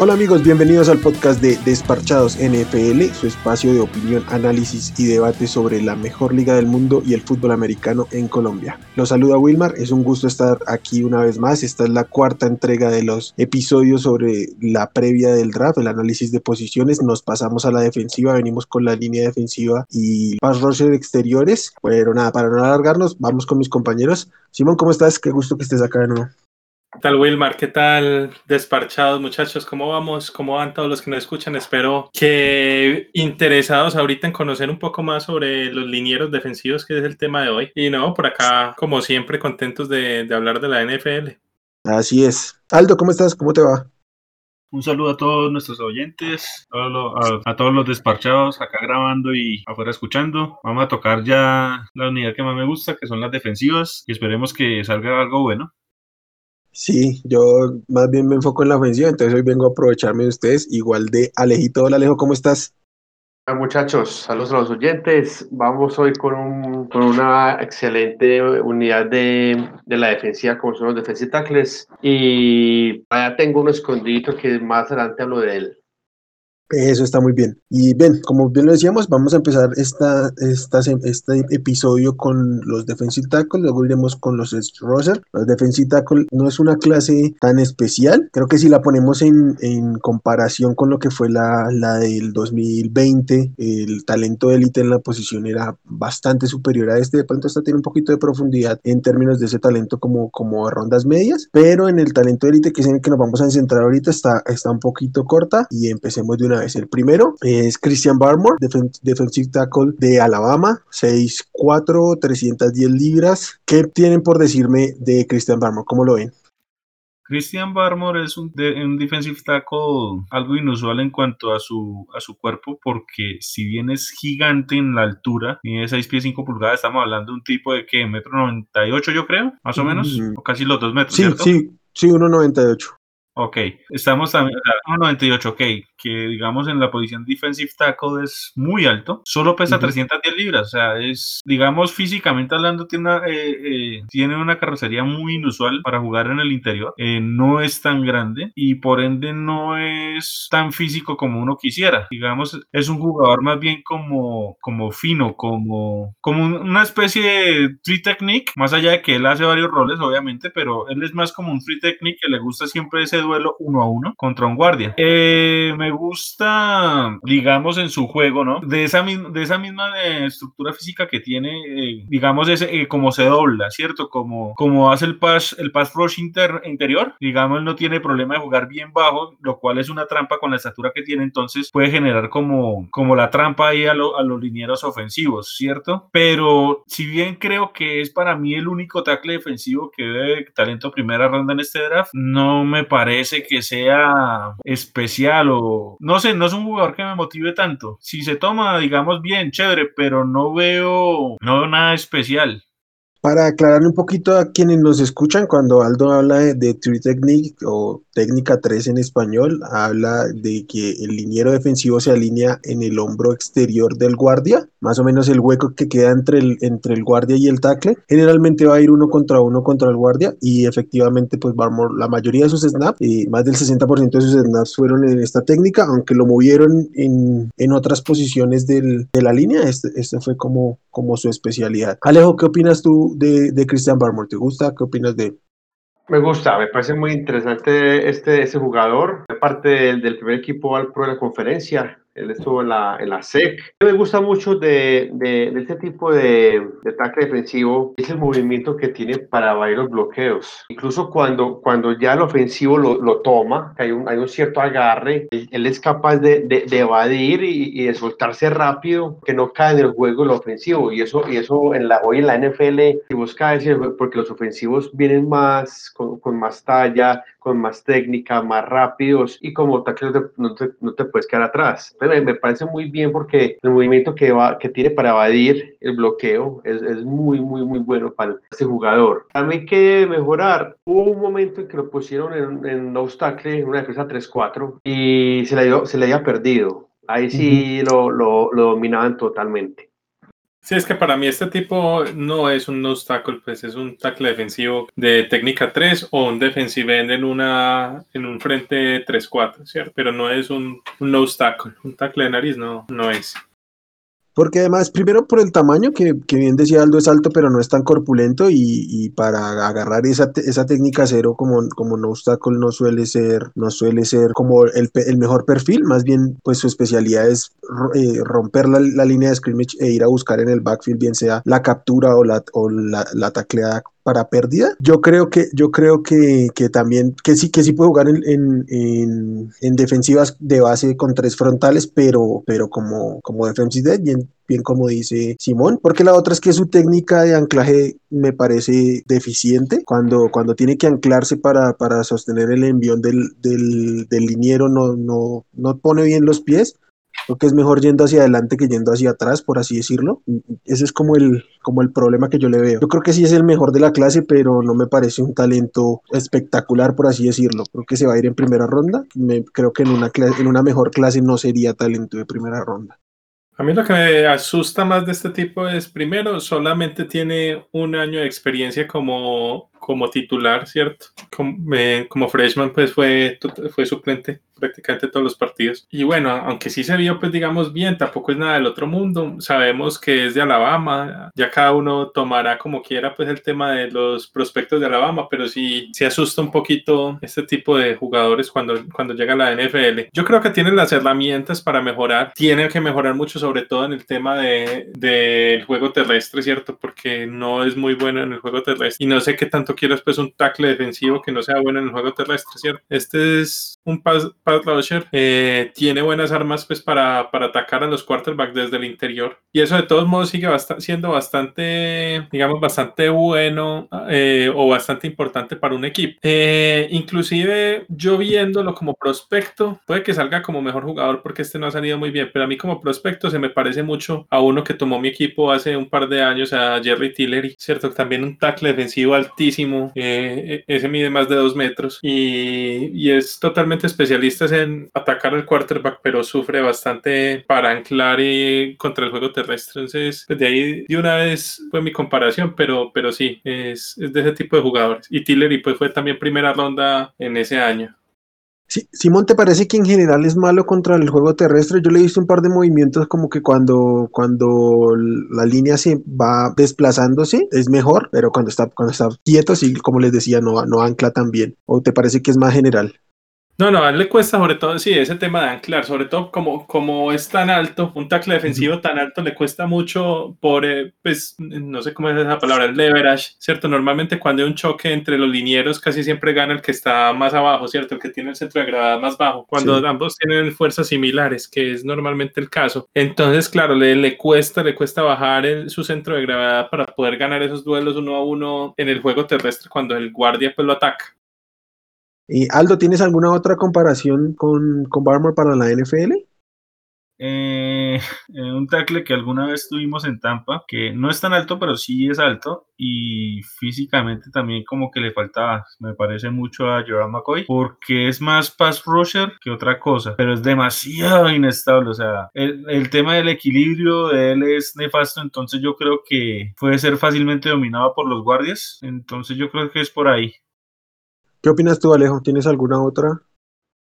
Hola amigos, bienvenidos al podcast de Desparchados NFL, su espacio de opinión, análisis y debate sobre la mejor liga del mundo y el fútbol americano en Colombia. Los saluda Wilmar, es un gusto estar aquí una vez más. Esta es la cuarta entrega de los episodios sobre la previa del draft, el análisis de posiciones. Nos pasamos a la defensiva, venimos con la línea defensiva y pass rusher exteriores. Pero nada, para no alargarnos, vamos con mis compañeros. Simón, ¿cómo estás? Qué gusto que estés acá de nuevo. ¿Qué tal, Wilmar? ¿Qué tal, desparchados muchachos? ¿Cómo vamos? ¿Cómo van todos los que nos escuchan? Espero que interesados ahorita en conocer un poco más sobre los linieros defensivos, que es el tema de hoy. Y no, por acá, como siempre, contentos de, hablar de la NFL. Así es. Aldo, ¿cómo estás? ¿Cómo te va? Un saludo a todos nuestros oyentes, a, todos los desparchados acá grabando y afuera escuchando. Vamos a tocar ya la unidad que más me gusta, que son las defensivas, y esperemos que salga algo bueno. Sí, yo más bien me enfoco en la ofensiva, entonces hoy vengo a aprovecharme de ustedes, igual de Alejito. Hola Alejo, ¿cómo estás? Hola muchachos, saludos a los oyentes. Vamos hoy con, un, con una excelente unidad de, de, la defensiva, como son los defensive tackles. Y allá tengo un escondito que más adelante hablo de él. Eso está muy bien. Y bien, como bien lo decíamos, vamos a empezar esta, esta, este episodio con los defensive tackles, luego iremos con los roster. Los defensive tackles no es una clase tan especial, creo que si la ponemos en, en comparación con lo que fue la, la del 2020, el talento élite en la posición era bastante superior a este, de pronto esta tiene un poquito de profundidad en términos de ese talento como, como rondas medias, pero en el talento élite que es en el que nos vamos a centrar ahorita está, está un poquito corta y empecemos de una es El primero es Christian Barmore, defensive tackle de Alabama, 6'4, 310 libras. ¿Qué tienen por decirme de Christian Barmore? ¿Cómo lo ven? Christian Barmore es un, defensive tackle algo inusual en cuanto a su, a su cuerpo, porque si bien es gigante en la altura, tiene 6 pies 5 pulgadas, estamos hablando de un tipo de que metro 98 yo creo, más o menos, o casi los 2 metros. Sí, sí, sí, 1,98. Ok, estamos también, a 98, ok, que digamos en la posición defensive tackle es muy alto, solo pesa 310 libras, o sea, es, digamos físicamente hablando, tiene una, eh, eh, tiene una carrocería muy inusual para jugar en el interior, eh, no es tan grande y por ende no es tan físico como uno quisiera, digamos, es un jugador más bien como, como fino, como, como una especie de free technique, más allá de que él hace varios roles, obviamente, pero él es más como un free technique que le gusta siempre ese duelo uno a uno contra un guardia. Eh, me gusta, digamos, en su juego, ¿no? De esa, de esa misma eh, estructura física que tiene, eh, digamos, ese, como se dobla, ¿cierto? Como, como hace el pass, el pass rush interior, digamos, él no tiene problema de jugar bien bajo, lo cual es una trampa con la estatura que tiene, entonces puede generar como, como la trampa ahí a, a los linieros ofensivos, ¿cierto? Pero si bien creo que es para mí el único tackle defensivo que debe talento primera ronda en este draft, no me parece que sea especial o no sé, no es un jugador que me motive tanto. Si se toma, digamos, bien, chévere, pero no veo, no veo nada especial. Para aclarar un poquito a quienes nos escuchan, cuando Aldo habla de, de Tree Technique o técnica 3 en español, habla de que el liniero defensivo se alinea en el hombro exterior del guardia, más o menos el hueco que queda entre el, entre el guardia y el tackle. Generalmente va a ir uno contra uno contra el guardia y efectivamente pues la mayoría de sus snaps, y más del 60% de sus snaps fueron en esta técnica, aunque lo movieron en, en otras posiciones del, de la línea, este, este fue como, como su especialidad. Alejo, ¿qué opinas tú de, de Christian Barmore? ¿Te gusta? ¿Qué opinas de Me gusta, me parece muy interesante este, ese jugador, parte del, del primer equipo al pro de la conferencia, él estuvo en la, en la SEC. Me gusta mucho de, de, este tipo de, de, ataque defensivo, es el movimiento que tiene para variar los bloqueos. Incluso cuando, cuando ya el ofensivo lo, lo toma, hay un, hay un cierto agarre, él, es capaz de, de evadir y, y, de soltarse rápido, que no cae en el juego el ofensivo. Y eso, y eso en la, hoy en la NFL, si busca decir, porque los ofensivos vienen más, con, con más talla, con más técnica, más rápidos y como tackle no te, no te puedes quedar atrás. Pero me parece muy bien porque el movimiento que, va, que tiene para evadir el bloqueo es, es muy, muy, muy bueno para este jugador. También que mejorar. Hubo un momento en que lo pusieron en, en nose tackle, en una defensa 3-4 y se le, se le había perdido. Ahí sí lo, lo, lo dominaban totalmente. Sí, es que para mí este tipo no es un tackle, pues es un tackle defensivo de técnica 3 o un defensive en, una, en un frente 3-4, ¿cierto? Pero no es un, un nose tackle, un tackle de nariz no, no es. Porque además, primero por el tamaño, que, que, bien decía Aldo, es alto, pero no es tan corpulento, y, para agarrar esa, esa técnica cero como, como no obstáculo no suele ser, no suele ser como el, el mejor perfil, más bien pues su especialidad es eh, romper la, la, línea de scrimmage e ir a buscar en el backfield, bien sea la captura o la, o la, la tacleada para pérdida. Yo creo que, yo creo que, que también, que sí, que sí puede jugar en, en, en, en, defensivas de base con tres frontales, pero, pero como, como defensive bien, bien como dice Simón, porque la otra es que su técnica de anclaje me parece deficiente. Cuando, cuando tiene que anclarse para, para sostener el envión del, del, del liniero, no, no, no pone bien los pies Creo que es mejor yendo hacia adelante que yendo hacia atrás, por así decirlo. Ese es como el, como el problema que yo le veo. Yo creo que sí es el mejor de la clase, pero no me parece un talento espectacular, por así decirlo. Creo que se va a ir en primera ronda. Creo que en una, en una mejor clase no sería talento de primera ronda. A mí lo que me asusta más de este tipo es, primero, solamente tiene un año de experiencia como, como titular, ¿cierto? Como, eh, como freshman, pues fue, fue suplente prácticamente todos los partidos. Y bueno, aunque sí se vio, pues digamos bien, tampoco es nada del otro mundo. Sabemos que es de Alabama, ya cada uno tomará como quiera pues el tema de los prospectos de Alabama, pero sí se asusta un poquito este tipo de jugadores cuando, cuando llega la NFL. Yo creo que tienen las herramientas para mejorar, tienen que mejorar mucho, sobre todo en el tema del de, juego terrestre, ¿cierto? Porque no es muy bueno en el juego terrestre. Y no sé qué tanto quieres pues un tackle defensivo que no sea bueno en el juego terrestre, ¿cierto? Este es un pass rusher, eh, tiene buenas armas pues para, para, atacar a los quarterbacks desde el interior. Y eso de todos modos sigue bast siendo bastante, digamos, bastante bueno eh, o bastante importante para un equipo. Eh, inclusive yo viéndolo como prospecto, puede que salga como mejor jugador porque este no ha salido muy bien, pero a mí como prospecto se me parece mucho a uno que tomó mi equipo hace un par de años, a Jerry Tillery, ¿cierto? También un tackle defensivo altísimo, ese mide más de dos metros y, es totalmente especialista en atacar al quarterback, pero sufre bastante para anclar y contra el juego terrestre. Entonces, desde ahí de una vez fue mi comparación, pero, pero sí, es, es de ese tipo de jugadores. Y Tillery pues fue también primera ronda en ese año. Simón, ¿te parece que en general es malo contra el juego terrestre? Yo le he visto un par de movimientos como que cuando, cuando la línea se va desplazándose es mejor, pero cuando está, cuando está quieto, sí, como les decía, no, no ancla tan bien. ¿O te parece que es más general? No, no, a él le cuesta sobre todo, sí, ese tema de anclar, sobre todo como, como es tan alto, un tackle defensivo tan alto le cuesta mucho por, eh, pues, no sé cómo es esa palabra, el leverage, ¿cierto? Normalmente cuando hay un choque entre los linieros casi siempre gana el que está más abajo, ¿cierto? El que tiene el centro de gravedad más bajo, cuando sí. ambos tienen fuerzas similares, que es normalmente el caso. Entonces, claro, le, le cuesta, le cuesta bajar el, su centro de gravedad para poder ganar esos duelos uno a uno en el juego terrestre cuando el guardia pues lo ataca. Y Aldo, ¿tienes alguna otra comparación con, con Barmore para la NFL? Eh, un tackle que alguna vez tuvimos en Tampa, que no es tan alto, pero sí es alto y físicamente también como que le faltaba, me parece mucho a Joram McCoy, porque es más pass rusher que otra cosa, pero es demasiado inestable, o sea, el, el tema del equilibrio de él es nefasto, entonces yo creo que puede ser fácilmente dominado por los guardias, entonces yo creo que es por ahí. ¿Qué opinas tú, Alejo? ¿Tienes alguna otra?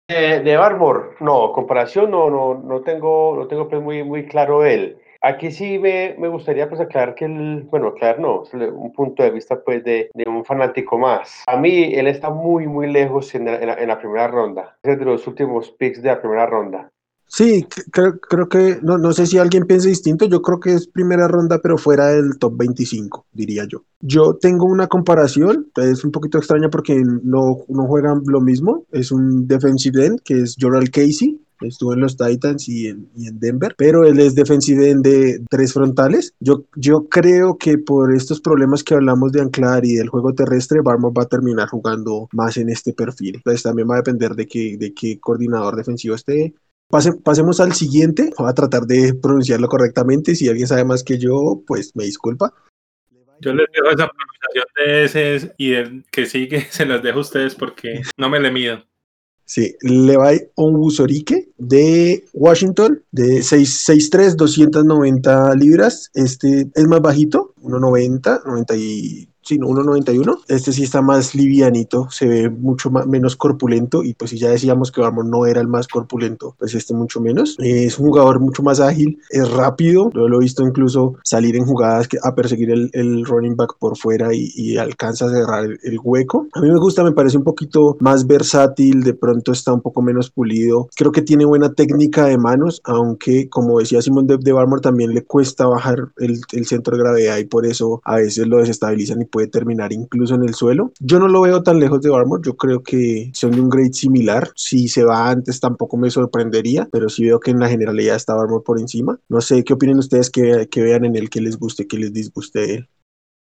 Eh, de Barmore, no, comparación no, no, no tengo, no tengo pues muy, muy claro él. Aquí sí me, me gustaría pues aclarar que el, bueno, aclarar no, un punto de vista pues de, de, un fanático más. A mí él está muy, muy lejos en la, en la, en la primera ronda. Es de los últimos picks de la primera ronda. Sí, creo, creo que, no, no sé si alguien piensa distinto, yo creo que es primera ronda, pero fuera del top 25, diría yo. Yo tengo una comparación, es un poquito extraña porque no, no juegan lo mismo, es un defensive end que es Joral Casey, estuvo en los Titans y en, y en, Denver, pero él es defensive end de tres frontales. Yo, yo creo que por estos problemas que hablamos de anclar y del juego terrestre, Barmore va a terminar jugando más en este perfil. Entonces también va a depender de qué, de qué coordinador defensivo esté Pase, pasemos al siguiente. Voy a tratar de pronunciarlo correctamente. Si alguien sabe más que yo, pues me disculpa. Yo les dejo esa pronunciación de ese y el que sigue, se las dejo a ustedes porque no me le mido. Sí, Levi Onwuzurike de Washington, de 6'3, 290 libras. Este es más bajito, 1,90, 90 y Sí, 1.91. Este sí está más livianito, se ve mucho más, menos corpulento y pues si ya decíamos que vamos no era el más corpulento, pues este mucho menos. Es un jugador mucho más ágil, es rápido, yo lo he visto incluso salir en jugadas que, a perseguir el, el running back por fuera y, y alcanza a cerrar el, hueco. A mí me gusta, me parece un poquito más versátil, de pronto está un poco menos pulido. Creo que tiene buena técnica de manos, aunque como decía Simón de, de Barmore también le cuesta bajar el, el centro de gravedad y por eso a veces lo desestabilizan y puede terminar incluso en el suelo. Yo no lo veo tan lejos de Armor, yo creo que son de un grade similar. Si se va antes tampoco me sorprendería, pero sí veo que en la generalidad está Armor por encima. No sé qué opinen ustedes que, que vean en él, que les guste, que les disguste de él.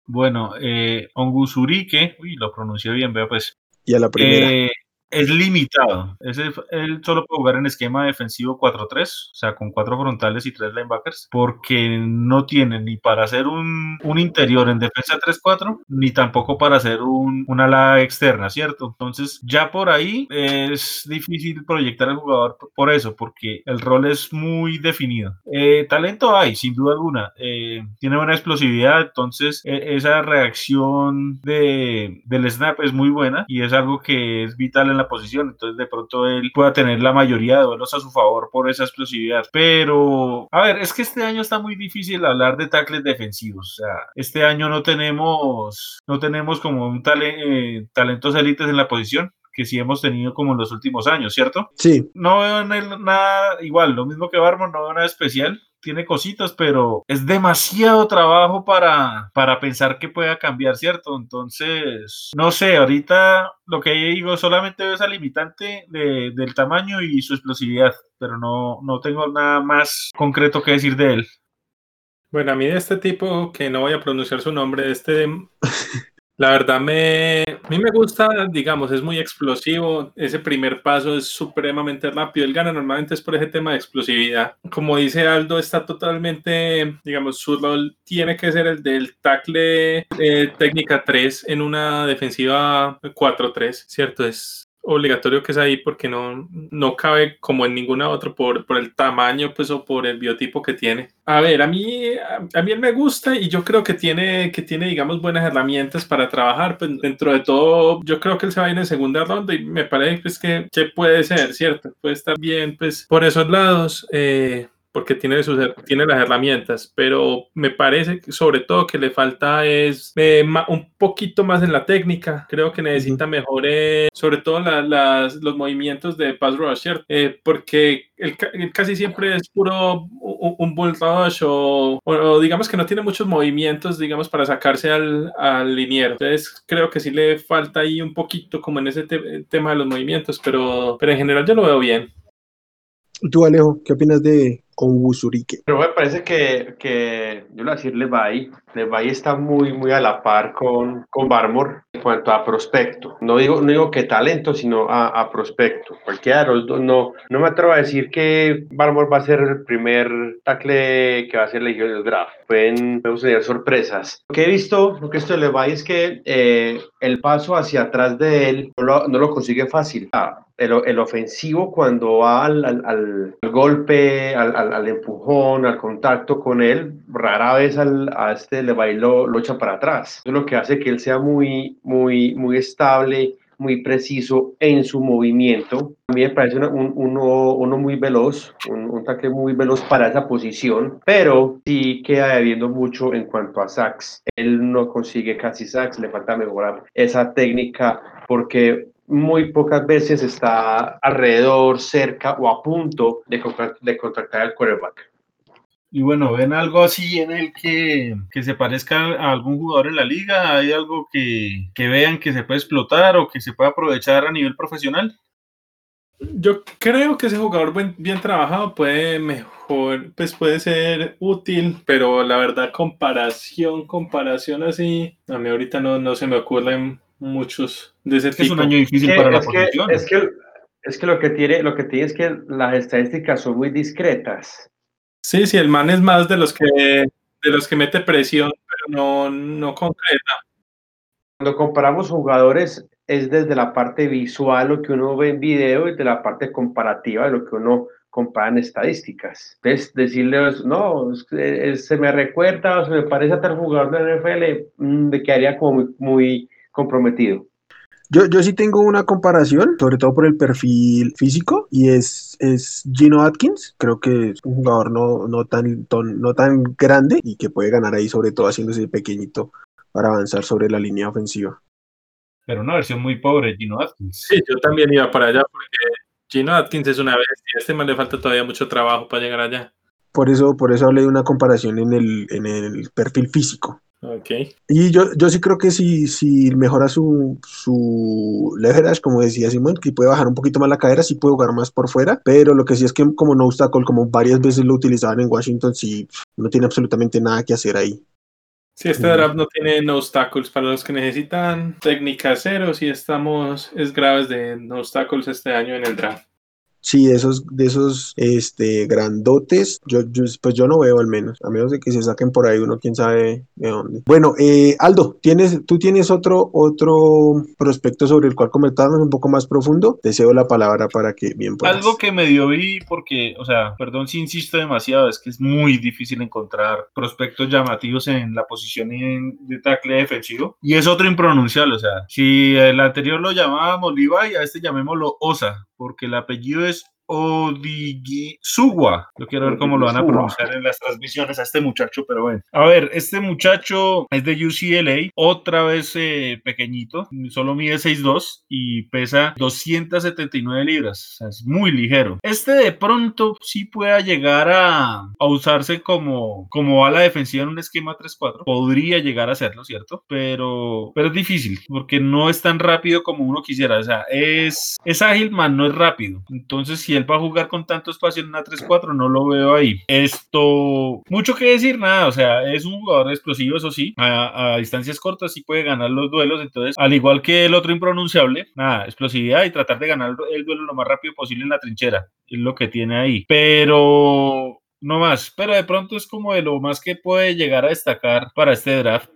Bueno, eh, Ongusurike, uy, lo pronuncié bien, veo pues. Y a la primera. Eh, es limitado. Ese, él solo puede jugar en esquema defensivo 4-3, o sea, con cuatro frontales y tres linebackers, porque no tiene ni para hacer un, un interior en defensa 3-4, ni tampoco para hacer un, una ala externa, ¿cierto? Entonces, ya por ahí es difícil proyectar al jugador por eso, porque el rol es muy definido. Eh, talento hay, sin duda alguna. Eh, tiene buena explosividad, entonces e, esa reacción de, del snap es muy buena y es algo que es vital en la posición, entonces de pronto él pueda tener la mayoría de duelos a su favor por esa explosividad. Pero, a ver, es que este año está muy difícil hablar de tackles defensivos. O sea, este año no tenemos, no tenemos como un eh, talentos élites en la posición que sí hemos tenido como en los últimos años, ¿cierto? Sí. No veo en él nada igual, lo mismo que Barmon, no veo nada especial tiene cositas, pero es demasiado trabajo para, para pensar que pueda cambiar, ¿cierto? Entonces, no sé, ahorita lo que digo, solamente veo esa limitante de, del tamaño y su explosividad, pero no, no tengo nada más concreto que decir de él. Bueno, a mí de este tipo, que no voy a pronunciar su nombre, de este La verdad, me, a mí me gusta, digamos, es muy explosivo. Ese primer paso es supremamente rápido. Él gana normalmente es por ese tema de explosividad. Como dice Aldo, está totalmente, digamos, su rol tiene que ser el del tackle eh, técnica 3 en una defensiva 4-3, ¿cierto? Es obligatorio que es ahí porque no, no cabe como en ninguna otra por, por el tamaño pues o por el biotipo que tiene. A ver, a mí, a, mí él me gusta y yo creo que tiene, que tiene, digamos, buenas herramientas para trabajar. Pues dentro de todo, yo creo que él se va a ir en segunda ronda y me parece pues, que, que puede ser, ¿cierto? Puede estar bien pues por esos lados. Eh, porque tiene, sus, tiene las herramientas, pero me parece que sobre todo que le falta es eh, un poquito más en la técnica. Creo que necesita mejores, sobre todo la, las, los movimientos de pass rush, ¿cierto? Eh, porque él, casi siempre es puro un, un bull rush o, o, digamos que no tiene muchos movimientos, digamos, para sacarse al, al liniero. Entonces creo que sí le falta ahí un poquito como en ese te tema de los movimientos, pero, pero en general yo lo veo bien. Tú, Alejo, ¿qué opinas de Onwuzurike? Pero me parece que, que yo le voy a decir Levi. Levi está muy, muy a la par con, con Barmore en cuanto a prospecto. No digo, no digo que talento, sino a, a prospecto. Cualquiera de los dos. No, no me atrevo a decir que Barmore va a ser el primer tackle que va a ser elegido del draft. Pueden, pueden tener sorpresas. Lo que he visto, lo que he visto de Levi es que eh, el paso hacia atrás de él no lo, no lo consigue fácil. Ah, el, el, ofensivo cuando va al, al, golpe, al, al, empujón, al contacto con él, rara vez a este le bailo lo echa para atrás. Eso es lo que hace que él sea muy, muy, muy estable, muy preciso en su movimiento. A mí me parece una, un, uno, uno, muy veloz, un, un tackle muy veloz para esa posición, pero sí queda debiendo mucho en cuanto a sacks. Él no consigue casi sacks, le falta mejorar esa técnica porque muy pocas veces está alrededor, cerca o a punto de, de contactar al quarterback. Y bueno, ¿ven algo así en el que, que, se parezca a algún jugador en la liga? ¿Hay algo que, que vean que se puede explotar o que se puede aprovechar a nivel profesional? Yo creo que ese jugador bien, bien, trabajado puede mejor, pues puede ser útil, pero la verdad comparación, comparación así, a mí ahorita no, no se me ocurren muchos de ese es tipo. Es un año difícil para la es posición. Que, es, que, es que lo que tiene, lo que tiene es que las estadísticas son muy discretas. Sí, sí, el man es más de los que de los que mete presión, pero no, no concreta. Cuando comparamos jugadores es desde la parte visual, lo que uno ve en video, y de la parte comparativa de lo que uno compara en estadísticas. Entonces, decirles, no, se me recuerda o se me parece a tal jugador de la NFL, mm, me quedaría como muy, muy comprometido. Yo, yo sí tengo una comparación, sobre todo por el perfil físico, y es, es Gino Atkins. Creo que es un jugador no, no, tan, no tan grande y que puede ganar ahí, sobre todo haciéndose pequeñito para avanzar sobre la línea ofensiva. Pero una versión muy pobre, Gino Atkins. Sí, yo también iba para allá porque Gino Atkins es una bestia. A este man le falta todavía mucho trabajo para llegar allá. Por eso, por eso hablé de una comparación en el, en el perfil físico. Okay. Y yo, yo sí creo que si, si mejora su, su leverage, como decía Simón, que puede bajar un poquito más la cadera, sí puede jugar más por fuera, pero lo que sí es que como no obstáculo, como varias veces lo utilizaban en Washington, sí no tiene absolutamente nada que hacer ahí. Sí, este draft no tiene no obstacles para los que necesitan técnica cero, si estamos es graves de no obstacles este año en el draft. Sí, esos, de esos este, grandotes, yo, pues yo no veo al menos, a menos de que se saquen por ahí uno, quién sabe de dónde. Bueno, eh, Aldo, ¿tienes, tú tienes otro, otro prospecto sobre el cual comentarnos un poco más profundo. Deseo la palabra para que bien puedas. Algo que me dio vi porque, o sea, perdón si insisto demasiado, es que es muy difícil encontrar prospectos llamativos en la posición de tackle defensivo. Y es otro impronunciable, o sea, si el anterior lo llamábamos Levi, a este llamémoslo Osa, porque el apellido es Odigisuwa. Yo quiero ver cómo lo van a pronunciar en las transmisiones a este muchacho, pero bueno. A ver, este muchacho es de UCLA, otra vez eh, pequeñito, solo mide 6'2 y pesa 279 libras, o sea, es muy ligero. Este de pronto sí pueda llegar a, a usarse como, como ala defensiva en un esquema 3-4, podría llegar a serlo, ¿cierto? Pero, pero es difícil, porque no es tan rápido como uno quisiera, o sea, es, es ágil, man, no es rápido. Entonces, si él va a jugar con tanto espacio en una 3-4, no lo veo ahí. Esto, mucho que decir, nada, o sea, es un jugador explosivo, eso sí, a, distancias cortas sí puede ganar los duelos, entonces, al igual que el otro impronunciable, nada, explosividad y tratar de ganar el duelo lo más rápido posible en la trinchera, es lo que tiene ahí. Pero no más, pero de pronto es como de lo más que puede llegar a destacar para este draft.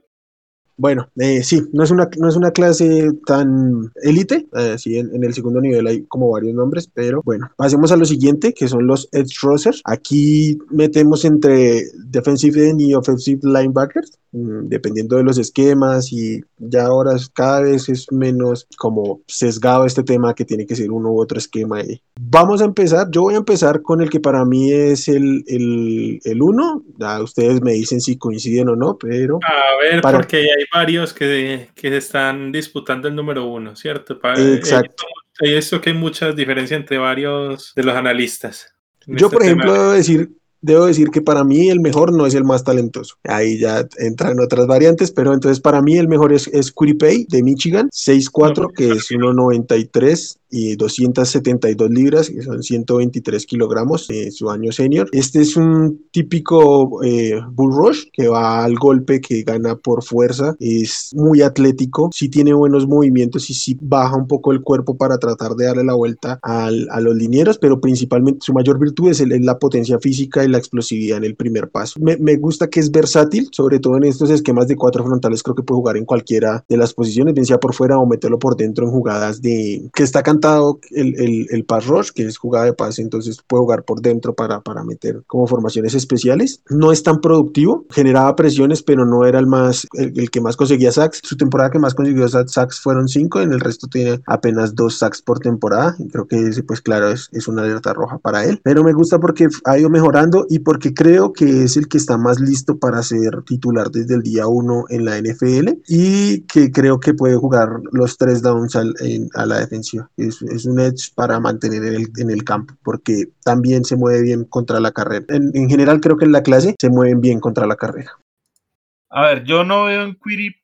Bueno, eh, sí, no es, una, no es una clase tan élite, eh, sí, en, el segundo nivel hay como varios nombres, pero bueno, pasemos a lo siguiente, que son los edge rushers. Aquí metemos entre defensive end y offensive linebackers, mm, dependiendo de los esquemas y ya ahora cada vez es menos como sesgado este tema que tiene que ser uno u otro esquema. Vamos a empezar, yo voy a empezar con el que para mí es el, el, el uno, ya ustedes me dicen si coinciden o no, pero... A ver, porque hay varios que, que están disputando el número uno, ¿cierto? Eh, Exacto. Y eso que hay muchas diferencias entre varios de los analistas. Yo, este por ejemplo, debo decir, debo decir que para mí el mejor no es el más talentoso. Ahí ya entran otras variantes, pero entonces para mí el mejor es, es Pay de Michigan, 6'4, que es 1.93 y 272 libras, que son 123 kilogramos, de su año senior. Este es un típico eh, bull rush que va al golpe, que gana por fuerza, es muy atlético, sí tiene buenos movimientos y sí baja un poco el cuerpo para tratar de darle la vuelta al, a los linieros, pero principalmente su mayor virtud es, la potencia física y la explosividad en el primer paso. Me, me, gusta que es versátil, sobre todo en estos esquemas de cuatro frontales, creo que puede jugar en cualquiera de las posiciones, bien sea por fuera o meterlo por dentro en jugadas de que está cantando el, el, el, pass rush, que es jugada de pase, entonces puede jugar por dentro para, para meter como formaciones especiales. No es tan productivo, generaba presiones, pero no era el más el, que más conseguía sacks. Su temporada que más consiguió sacks fueron cinco, en el resto tiene apenas dos sacks por temporada. Y creo que ese, pues claro, es, es una alerta roja para él. Pero me gusta porque ha ido mejorando y porque creo que es el que está más listo para ser titular desde el día uno en la NFL y que creo que puede jugar los tres downs a la defensiva. Es es, un edge para mantener en el, en campo, porque también se mueve bien contra la carrera. En, en, general creo que en la clase se mueven bien contra la carrera. A ver, yo no veo en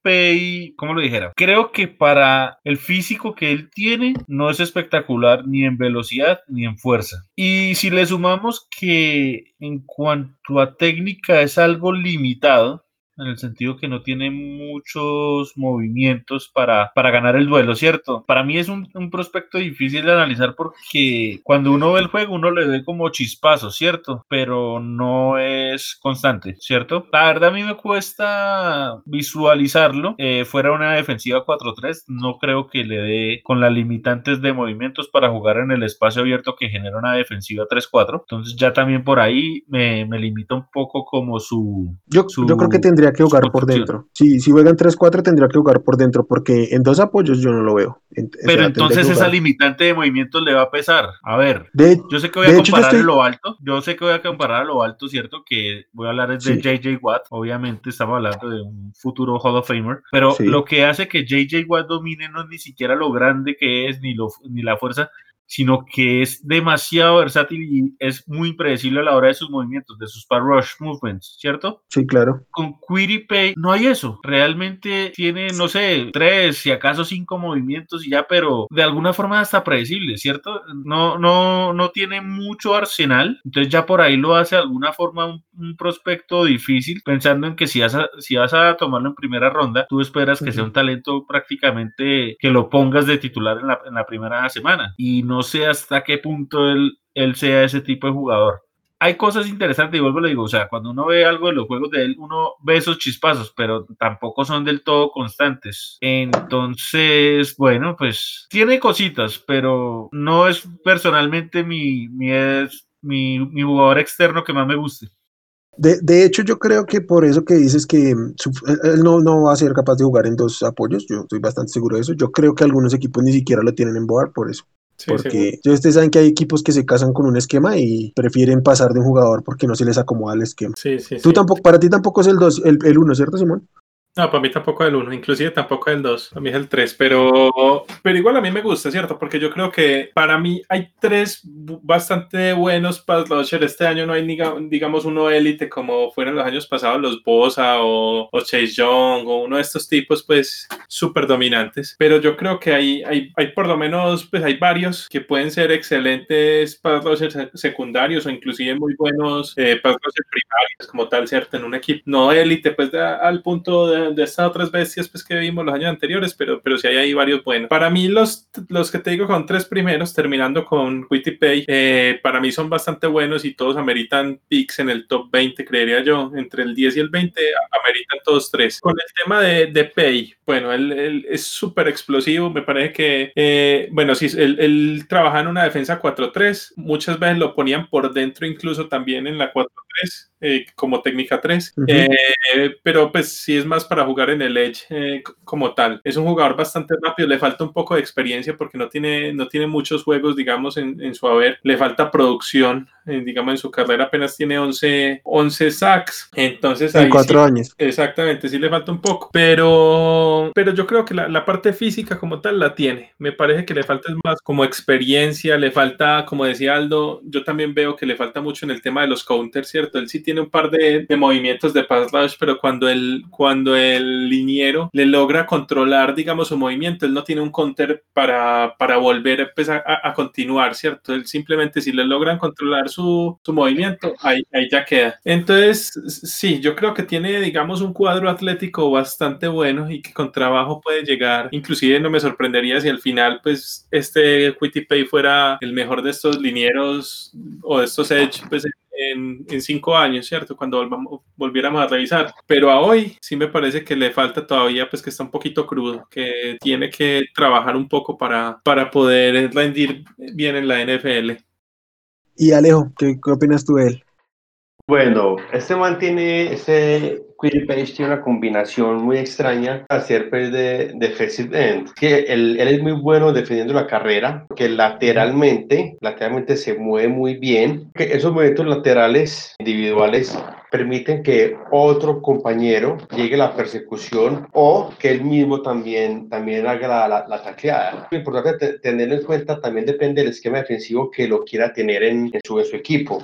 Pay, ¿cómo lo dijera? Creo que para el físico que él tiene no es espectacular ni en velocidad ni en fuerza. Y si le sumamos que en cuanto a técnica es algo limitado, en el sentido que no tiene muchos movimientos para, para ganar el duelo, ¿cierto? Para mí es un, un prospecto difícil de analizar porque cuando uno ve el juego uno le ve como chispazos, ¿cierto? Pero no es constante, ¿cierto? La verdad a mí me cuesta visualizarlo. Eh, fuera una defensiva 4-3, no creo que le dé con las limitantes de movimientos para jugar en el espacio abierto que genera una defensiva 3-4. Entonces ya también por ahí me, me limita un poco como su... Yo, su yo creo que tendría que jugar por dentro. Si, si juegan 3-4 tendría que jugar por dentro porque en dos apoyos yo no lo veo. En- o sea, Pero tendría entonces esa limitante de movimientos le va a pesar. A ver, De, yo sé que voy a hecho, comparar estoy- a lo alto. Yo sé que voy a comparar a lo alto, ¿cierto? Que voy a hablar es de Sí. JJ Watt. Obviamente estamos hablando de un futuro Hall of Famer. Pero Sí. lo que hace que JJ Watt domine no es ni siquiera lo grande que es, ni, lo, ni la fuerza, sino que es demasiado versátil y es muy impredecible a la hora de sus movimientos, de sus par rush movements, ¿cierto? sí, claro. con Pay no hay eso. Realmente tiene, no sé, tres, si acaso cinco movimientos y ya, pero de alguna forma hasta predecible, ¿cierto? No, no, no tiene mucho arsenal. Entonces ya por ahí lo hace de alguna forma un, un prospecto difícil, pensando en que si vas, a, si vas a tomarlo en primera ronda, tú esperas que sea Ujú. un talento prácticamente que lo pongas de titular en la, en la primera semana. Y no sé hasta qué punto él, él sea ese tipo de jugador hay cosas interesantes y vuelvo le digo, o sea, cuando uno ve algo de los juegos de él, uno ve esos chispazos, pero tampoco son del todo constantes. Entonces, bueno, pues tiene cositas, pero no es personalmente mi, mi, es, mi, mi jugador externo que más me guste. De, de hecho, yo creo que por eso que dices que mm, su- él- no, no va a ser capaz de jugar en dos apoyos, yo estoy bastante seguro de eso. Yo creo que algunos equipos ni siquiera lo tienen en board por eso. Sí, porque ustedes saben que hay equipos que se casan con un esquema y prefieren pasar de un jugador porque no se les acomoda el esquema. Sí, sí, Tú tampoco, para ti tampoco es el 2, el, el 1, ¿cierto, Simón? No, para mí tampoco el 1, inclusive tampoco el 2, para mí es el 3, pero, pero igual a mí me gusta, ¿cierto? Porque yo creo que para mí hay tres bastante buenos pass rusher. Este año no hay, diga- digamos, uno élite como fueron los años pasados los Bosa o, o Chase Young o uno de estos tipos, pues, súper dominantes. Pero yo creo que hay, hay, hay por lo menos, pues, hay varios que pueden ser excelentes pass se- secundarios o inclusive muy buenos eh, pass rushers primarios como tal, ¿cierto? En un equipo no élite, pues, de- al punto de, de estas otras bestias pues, que vimos los años anteriores, pero, pero sí hay ahí varios buenos. Para mí, los, los que te digo con tres primeros, terminando con Pay, eh, para mí son bastante buenos y todos ameritan picks en el top 20, creería yo. Entre el 10 y el 20 a- ameritan todos tres. Con el tema de, de Pay, bueno, él, él es súper explosivo. Me parece que, eh, bueno, sí, él, él trabaja en una defensa 4-3. Muchas veces lo ponían por dentro, incluso también en la 4-3, eh, como técnica 3. Ujú. Eh, eh, pero pues sí es más para jugar en el Edge eh, como tal. Es un jugador bastante rápido, le falta un poco de experiencia porque no tiene, no tiene muchos juegos, digamos, en, en su haber. Le falta producción, digamos, en su carrera apenas tiene 11, 11 sacks. Entonces En ahí cuatro sí- años. Exactamente, sí le falta un poco, pero, pero yo creo que la, la parte física como tal la tiene. Me parece que le falta más como experiencia, le falta, como decía Aldo, yo también veo que le falta mucho en el tema de los counters, ¿cierto? Él sí tiene un par de, de movimientos de pass rush, pero cuando el, cuando el liniero le logra controlar, digamos, su movimiento, él no tiene un counter para, para volver pues, a, a- continuar, ¿cierto? Él simplemente si le logran controlar su, su movimiento, ahí, ahí ya queda. Entonces, sí, yo creo que tiene, digamos, un cuadro atlético bastante bueno y que con trabajo puede llegar. Inclusive no me sorprendería si al final, pues, este Pay fuera el mejor de estos linieros o de estos Edge, pues, en, en cinco años, ¿cierto? Cuando volvamos, volviéramos a revisar. Pero a hoy sí me parece que le falta todavía, pues que está un poquito crudo, que tiene que trabajar un poco para, para poder rendir bien en la NFL. Y Alejo, ¿qué, qué opinas tú de él? Bueno, este man tiene, este Query Page tiene una combinación muy extraña a hacer pues, de defensive end. Que él, él es muy bueno defendiendo la carrera, que lateralmente, lateralmente se mueve muy bien. Que esos movimientos laterales individuales permiten que otro compañero llegue a la persecución o que él mismo también, también haga la, la, la tacleada. Lo importante te- tenerlo en cuenta también depende del esquema defensivo que lo quiera tener en, en su, en su equipo.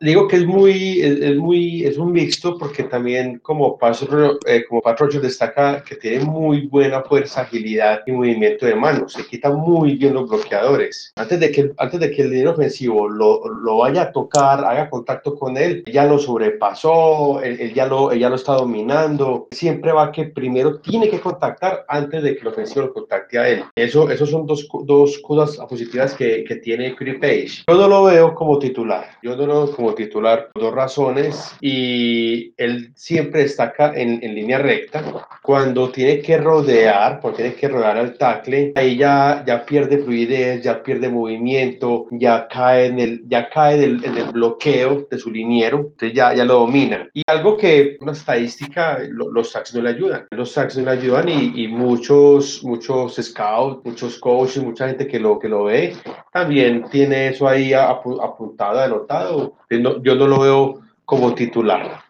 Digo que es muy, es, es muy, es un mixto porque también como Paso, eh, como Pat destaca que tiene muy buena fuerza, agilidad y movimiento de manos. Se quita muy bien los bloqueadores. Antes de que, antes de que el liniero ofensivo lo, lo vaya a tocar, haga contacto con él, ya lo sobrepasó, él, él ya lo, él ya lo está dominando. Siempre va que primero tiene que contactar antes de que el ofensivo lo contacte a él. Eso, esos son dos, dos cosas positivas que, que tiene Curry Page. Yo no lo veo como titular. Yo no lo veo como titular por dos razones y él siempre destaca en, en línea recta. Cuando tiene que rodear, porque tiene que rodear al tackle, ahí ya, ya pierde fluidez, ya pierde movimiento, ya cae en el, ya cae del, en el bloqueo de su liniero, entonces ya, ya lo domina. Y algo que una estadística, lo- los sacks no le ayudan. Los sacks no le ayudan y, y muchos, muchos scouts, muchos coaches, mucha gente que lo, que lo ve, también tiene eso ahí apu- apuntado, anotado. Yo no, yo no lo veo como titular.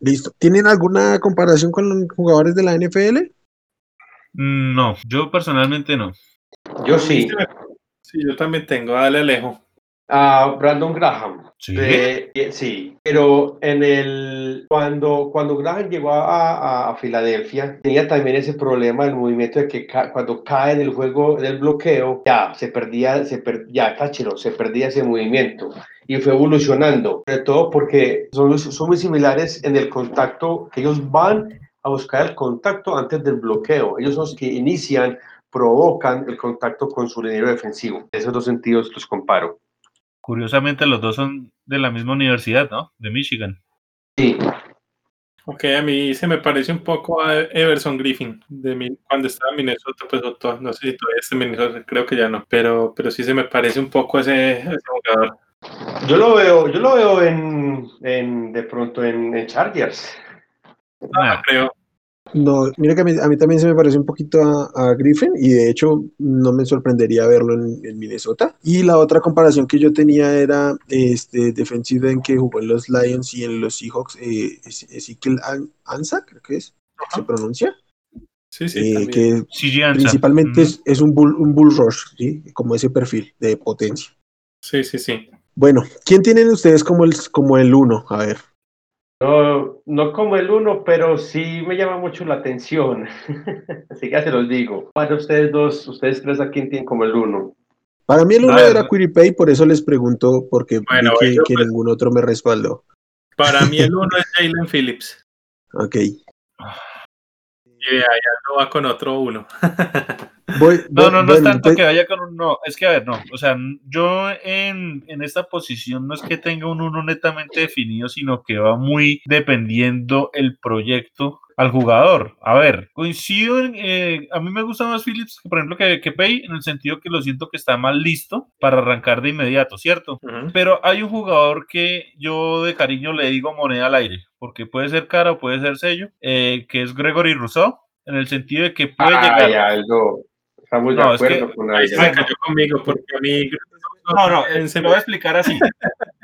Listo. ¿Tienen alguna comparación con los jugadores de la NFL? No, yo personalmente no. Yo sí. Sí, yo también tengo, dale Alejo. A Brandon Graham. Sí. De- eh, sí, pero en el cuando cuando Graham llegó a, a- a Filadelfia tenía también ese problema del movimiento de que ca- cuando cae en el juego del bloqueo ya se perdía se per- ya cáchelo, se perdía ese movimiento y fue evolucionando, sobre todo porque son, muy- son muy similares en el contacto que ellos van a buscar el contacto antes del bloqueo, ellos son los que inician provocan el contacto con su liniero defensivo. En esos dos sentidos los comparo. Curiosamente los dos son de la misma universidad, ¿no? De Michigan. Sí, Ok, a mí se me parece un poco a Everson Griffin, de mi, cuando estaba en Minnesota, pues no sé si todavía está en Minnesota, creo que ya no, pero, pero sí se me parece un poco a ese, a ese jugador. Yo lo veo, yo lo veo en, en de pronto en, en Chargers. Nah, Creo, No, mira que a mí, a mí también se me parece un poquito a, a Griffin y de hecho no me sorprendería verlo en, en Minnesota. Y la otra comparación que yo tenía era este defensivo en que jugó en los Lions y en los Seahawks, eh, Es- Ezekiel An- Ansa, creo que es, se pronuncia, sí, sí, eh, que Ansah. principalmente Mm. es, es un, bull, un bull rush, ¿sí? como ese perfil de potencia. Sí, sí, sí. Bueno, ¿quién tienen ustedes como el, como el uno? A ver. No, no como el uno, pero sí me llama mucho la atención. Así que ya se los digo. Para ustedes dos, ustedes tres a quién tienen como el uno. Para mí el uno ver, era Quiripay, por eso les pregunto, porque Bueno, vi que, pues- ningún otro me respaldó. Para mí el uno es Jalen Phillips. Ok. Y allá no va con otro uno. Voy, No, voy- no, no es tanto que vaya con un no, es que a ver, no, o sea, yo en, en esta posición no es que tenga un uno netamente definido, sino que va muy dependiendo el proyecto al jugador. A ver, coincido en, eh, a mí me gusta más Phillips, por ejemplo, que, que Pay, en el sentido que lo siento que está más listo para arrancar de inmediato, ¿cierto? Pero hay un jugador que yo de cariño le digo moneda al aire, porque puede ser cara o puede ser sello, eh, que es Gregory Rousseau, en el sentido de que puede llegar... Ay, Aldo. Estamos de No, es que- acuerdo con Ahí se cayó conmigo porque a mí. No, no, eh, en se lo voy a explicar así.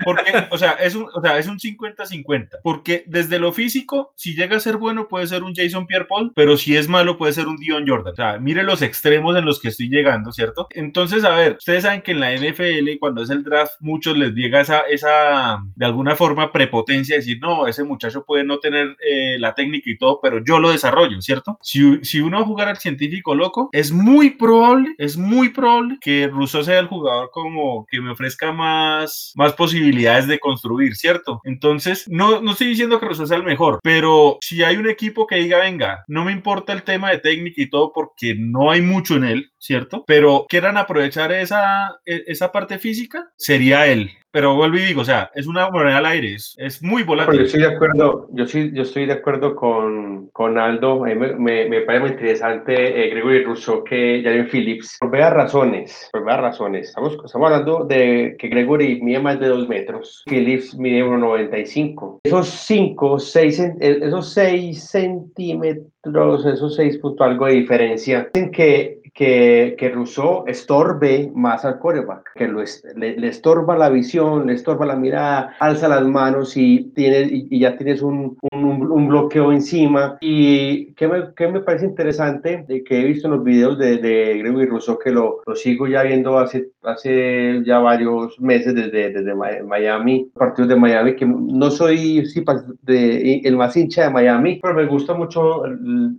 Porque, o sea, es un, o sea, es un 50-50. Porque desde lo físico, si llega a ser bueno, puede ser un Jason Pierre-Paul, pero si es malo, puede ser un Dion Jordan. O sea, mire los extremos en los que estoy llegando, ¿cierto? Entonces, a ver, ustedes saben que en la NFL, cuando es el draft, muchos les llega esa, esa de alguna forma, prepotencia, decir, no, ese muchacho puede no tener eh, la técnica y todo, pero yo lo desarrollo, ¿cierto? Si, si uno va a jugar al científico loco, es muy probable, es muy probable que Russo sea el jugador como que me ofrezca más, más posibilidades de construir, ¿cierto? Entonces, no, no estoy diciendo que Russo sea el mejor, pero si hay un equipo que diga, venga, no me importa el tema de técnica y todo porque no hay mucho en él, ¿cierto? Pero quieran aprovechar esa, e- esa parte física, sería él. Pero vuelvo y digo, o sea, es una moneda al aire, es, es muy Pero yo volátil. estoy de acuerdo, yo sí, yo estoy de acuerdo con, con Aldo. Me, me, me parece muy interesante eh, Gregory Rousseau que Jalen Phillips. Por varias razones, por varias razones. Estamos, estamos hablando de que Gregory mide más de dos metros, Phillips mide 1,95. Esos 5, 6, esos 6 centímetros, esos 6 puntos algo de diferencia, hacen que, que, que Rousseau estorbe más al coreback, que lo le, estorba la visión, le estorba la mirada, alza las manos y, tiene, y, ya tienes un, un, bloqueo encima. Y que me, que me parece interesante, que he visto en los videos de, de Gregory Rousseau, que lo, lo sigo ya viendo hace, hace ya varios meses desde, desde Miami, partidos de Miami, que no soy sí, de, el más hincha de Miami, pero me gusta mucho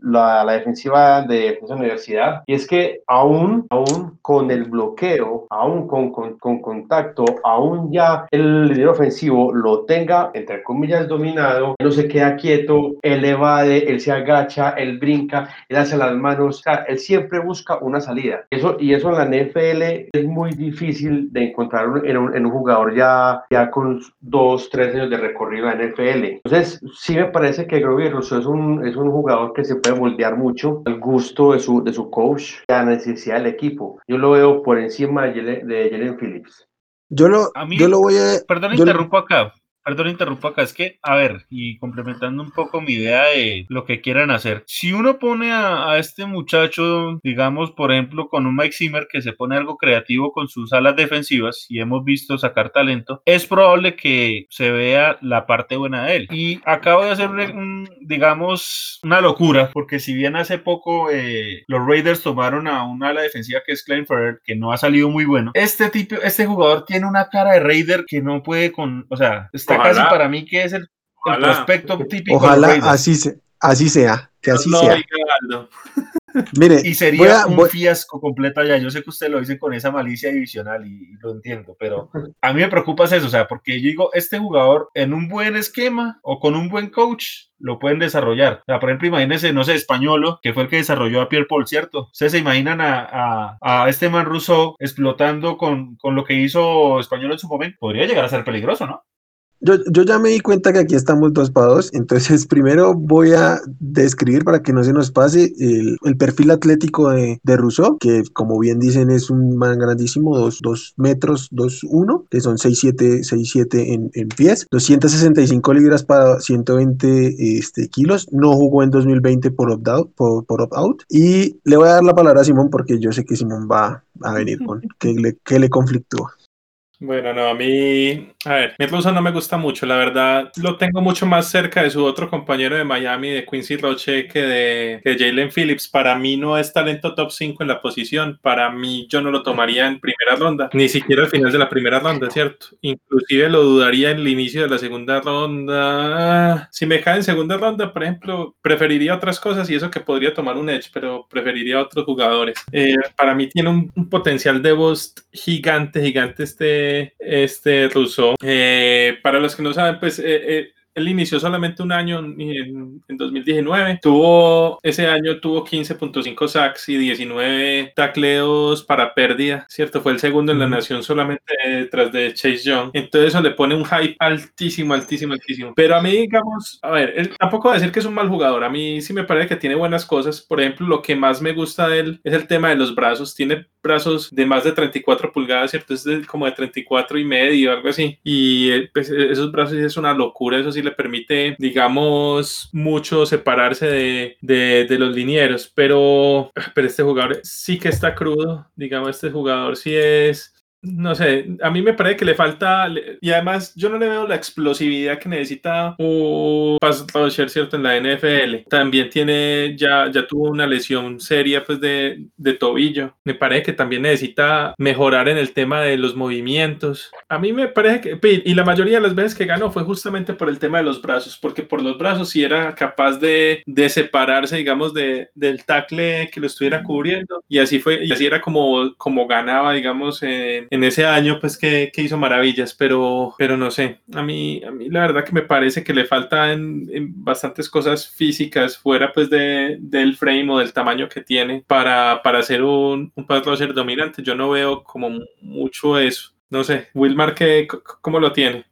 la, la defensiva de esa universidad. Y es que aún, aún con el bloqueo, aún con, con, con contacto, aún ya el líder ofensivo lo tenga, entre comillas, dominado, no se queda quieto, él evade, él se agacha, él brinca, él hace las manos, o sea, él siempre busca una salida. Eso, y eso en la NFL es muy difícil de encontrar en un, en un jugador ya, ya con dos, tres años de recorrido en NFL. Entonces, sí me parece que Groby Russo es un, es un jugador que se puede moldear mucho al gusto de su, de su coach, la necesidad del equipo. Yo lo veo por encima de Jalen, Phillips. Yo lo, yo lo voy a... Perdón, interrumpo acá. Perdón, interrumpo acá, es que, a ver, y complementando un poco mi idea de lo que quieran hacer, si uno pone a, este muchacho, digamos, por ejemplo, con un Mike Zimmer que se pone algo creativo con sus alas defensivas y hemos visto sacar talento, es probable que se vea la parte buena de él. Y acabo de hacer, un, digamos, una locura, porque si bien hace poco eh, los Raiders tomaron a un ala defensiva que es Klein Ferrer, que no ha salido muy bueno, este tipo, este jugador tiene una cara de Raider que no puede con, o sea, casi para mí que es el, prospecto típico. Ojalá así, así sea, que así sea. Mire, y sería un fiasco completo allá. Yo sé que usted lo dice con esa malicia divisional y, lo entiendo, pero a mí me preocupa eso, o sea, porque yo digo, este jugador en un buen esquema o con un buen coach lo pueden desarrollar. O sea, por ejemplo, imagínense, no sé, Españolo, que fue el que desarrolló a Pierre Paul, ¿cierto? Ustedes se imaginan a, a, este man ruso explotando con, con lo que hizo Españolo en su momento. Podría llegar a ser peligroso, ¿no? Yo, yo, ya me di cuenta que aquí estamos dos para dos, entonces primero voy a describir para que no se nos pase el, el perfil atlético de, de, Rousseau, que como bien dicen es un man grandísimo, dos, dos metros, dos uno, que son 6'7", 6'7 en, en pies, 265 libras para 120 este, kilos, no jugó en 2020 por opt-out, por, por opt y le voy a dar la palabra a Simón porque yo sé que Simón va a venir con que le, que le conflictúa. Bueno, no, a mí, a ver, Russo no me gusta mucho, la verdad, lo tengo mucho más cerca de su otro compañero de Miami, de Quincy Roche, que de, que Jalen Phillips. Para mí no es talento top 5 en la posición, para mí yo no lo tomaría en primera ronda, ni siquiera al final de la primera ronda, ¿cierto? Inclusive lo dudaría en el inicio de la segunda ronda. Si me cae en segunda ronda, por ejemplo, preferiría otras cosas y eso que podría tomar un edge, pero preferiría otros jugadores. Eh, para mí tiene un, potencial de voz gigante, gigante este este ruso. Eh, para los que no saben, pues eh, eh, él inició solamente un año en, 2019. Tuvo, ese año tuvo 15.5 sacks y 19 tacleos para pérdida, ¿cierto? Fue el segundo en la nación solamente detrás de Chase Young. Entonces eso le pone un hype altísimo, altísimo, altísimo. Pero a mí, digamos, a ver, él, tampoco va a decir que es un mal jugador. A mí sí me parece que tiene buenas cosas. Por ejemplo, lo que más me gusta de él es el tema de los brazos. Tiene brazos de más de 34 pulgadas, ¿cierto? Es como de 34 y medio, algo así. Y eh, pues, esos brazos es una locura. Eso sí le permite, digamos, mucho separarse de, de, de, los linieros, pero, pero este jugador sí que está crudo, digamos, este jugador sí es no sé, a mí me parece que le falta, y además yo no le veo la explosividad que necesita un pass rusher, ¿cierto? En la NFL. También tiene, ya, ya tuvo una lesión seria, pues, de, de tobillo. Me parece que también necesita mejorar en el tema de los movimientos. A mí me parece que, y la mayoría de las veces que ganó fue justamente por el tema de los brazos, porque por los brazos sí era capaz de, de separarse, digamos, de, del tackle que lo estuviera cubriendo, y así fue, y así era como, como ganaba, digamos, en en ese año, pues que, hizo maravillas, pero, pero no sé, a mí, a mí la verdad que me parece que le faltan bastantes cosas físicas fuera pues de, del frame o del tamaño que tiene para, para ser un, un pass dominante. Yo no veo como mucho eso. No sé, Wilmar, ¿qué, ¿cómo lo tiene?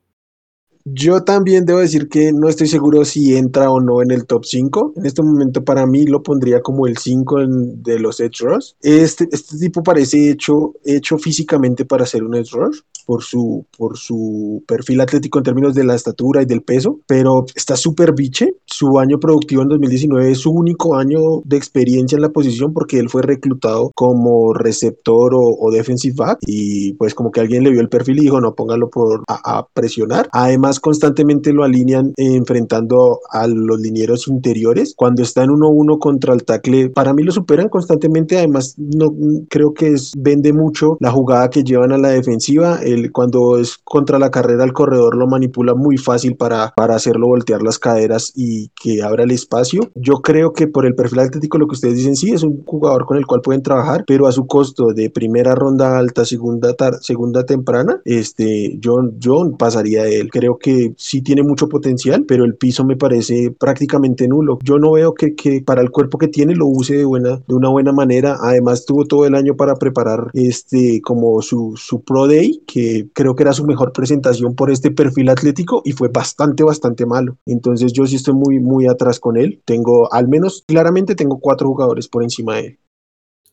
Yo también debo decir que no estoy seguro si entra o no en el top 5. En este momento para mí lo pondría como el 5 de los edge rush. Este, este tipo parece hecho, hecho físicamente para ser un edge rush por su, por su perfil atlético en términos de la estatura y del peso, pero está súper biche. Su año productivo en 2019 es su único año de experiencia en la posición porque él fue reclutado como receptor o, o defensive back y pues como que alguien le vio el perfil y dijo no, póngalo por, a, a presionar. Además constantemente lo alinean eh, enfrentando a los linieros interiores. Cuando está en 1-1 contra el tackle, para mí lo superan constantemente. Además, no creo que es, vende mucho la jugada que llevan a la defensiva. El cuando es contra la carrera, el corredor lo manipula muy fácil para, para hacerlo voltear las caderas y que abra el espacio. Yo creo que por el perfil atlético, lo que ustedes dicen, sí, es un jugador con el cual pueden trabajar, pero a su costo de primera ronda alta, segunda, segunda temprana, este, yo, yo pasaría de él. Creo que sí tiene mucho potencial, pero el piso me parece prácticamente nulo. Yo no veo que, que para el cuerpo que tiene lo use de, buena, de una buena manera. Además, tuvo todo el año para preparar este, como su, su Pro Day, que creo que era su mejor presentación por este perfil atlético y fue bastante, bastante malo. Entonces yo sí estoy muy, muy atrás con él. Tengo, al menos claramente tengo cuatro jugadores por encima de él.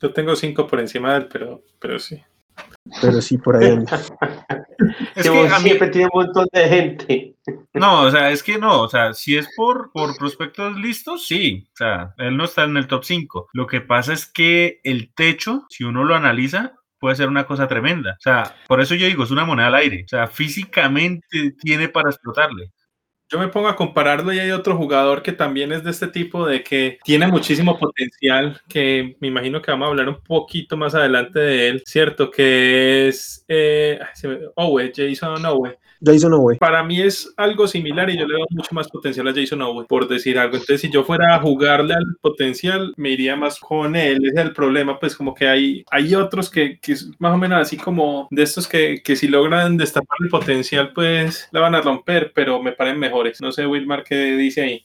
Yo tengo cinco por encima de él, pero, pero sí. Pero sí, por ahí es que a siempre tiene un montón de gente. No, o sea, es que no, o sea, si es por, por prospectos listos, sí, o sea, él no está en el top 5. Lo que pasa es que el techo, si uno lo analiza, puede ser una cosa tremenda. O sea, por eso yo digo, es una moneda al aire. O sea, físicamente tiene para explotarle. Yo me pongo a compararlo y hay otro jugador que también es de este tipo de que tiene muchísimo potencial, que me imagino que vamos a hablar un poquito más adelante de él, ¿cierto? Que es eh, Owe, Jason Owe. Jason Owe. Para mí es algo similar y yo le doy mucho más potencial a Jason Owe, por decir algo. Entonces, si yo fuera a jugarle al potencial, me iría más con él. Ese es el problema, pues como que hay, hay otros que, que es más o menos así como de estos que, que si logran destapar el potencial, pues la van a romper, pero me parecen mejores. No sé, Wilmar, ¿qué dice ahí?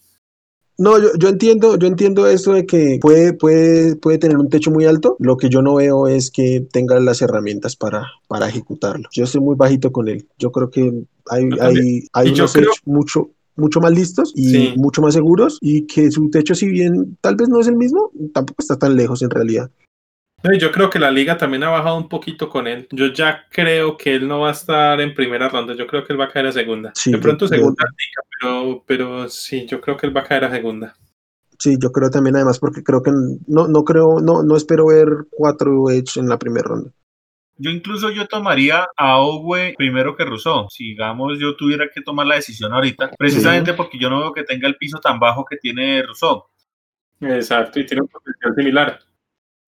No, yo, yo, entiendo, yo entiendo esto de que puede, puede, puede tener un techo muy alto. Lo que yo no veo es que tenga las herramientas para, para ejecutarlo. Yo estoy muy bajito con él. Yo creo que hay, hay, hay unos creo... mucho, mucho más listos y sí. mucho más seguros y que su techo si bien tal vez no es el mismo, tampoco está tan lejos en realidad. Yo creo que la liga también ha bajado un poquito con él. Yo ya creo que él no va a estar en primera ronda. Yo creo que él va a caer a segunda. Sí, de pronto yo, segunda liga, pero, pero sí, yo creo que él va a caer a segunda. Sí, yo creo también además porque creo que no, no creo, no, no espero ver cuatro Edge en la primera ronda. Yo incluso yo tomaría a Owe primero que Rousseau. Si digamos yo tuviera que tomar la decisión ahorita, precisamente sí. porque yo no veo que tenga el piso tan bajo que tiene Rousseau. Exacto, y tiene un potencial similar.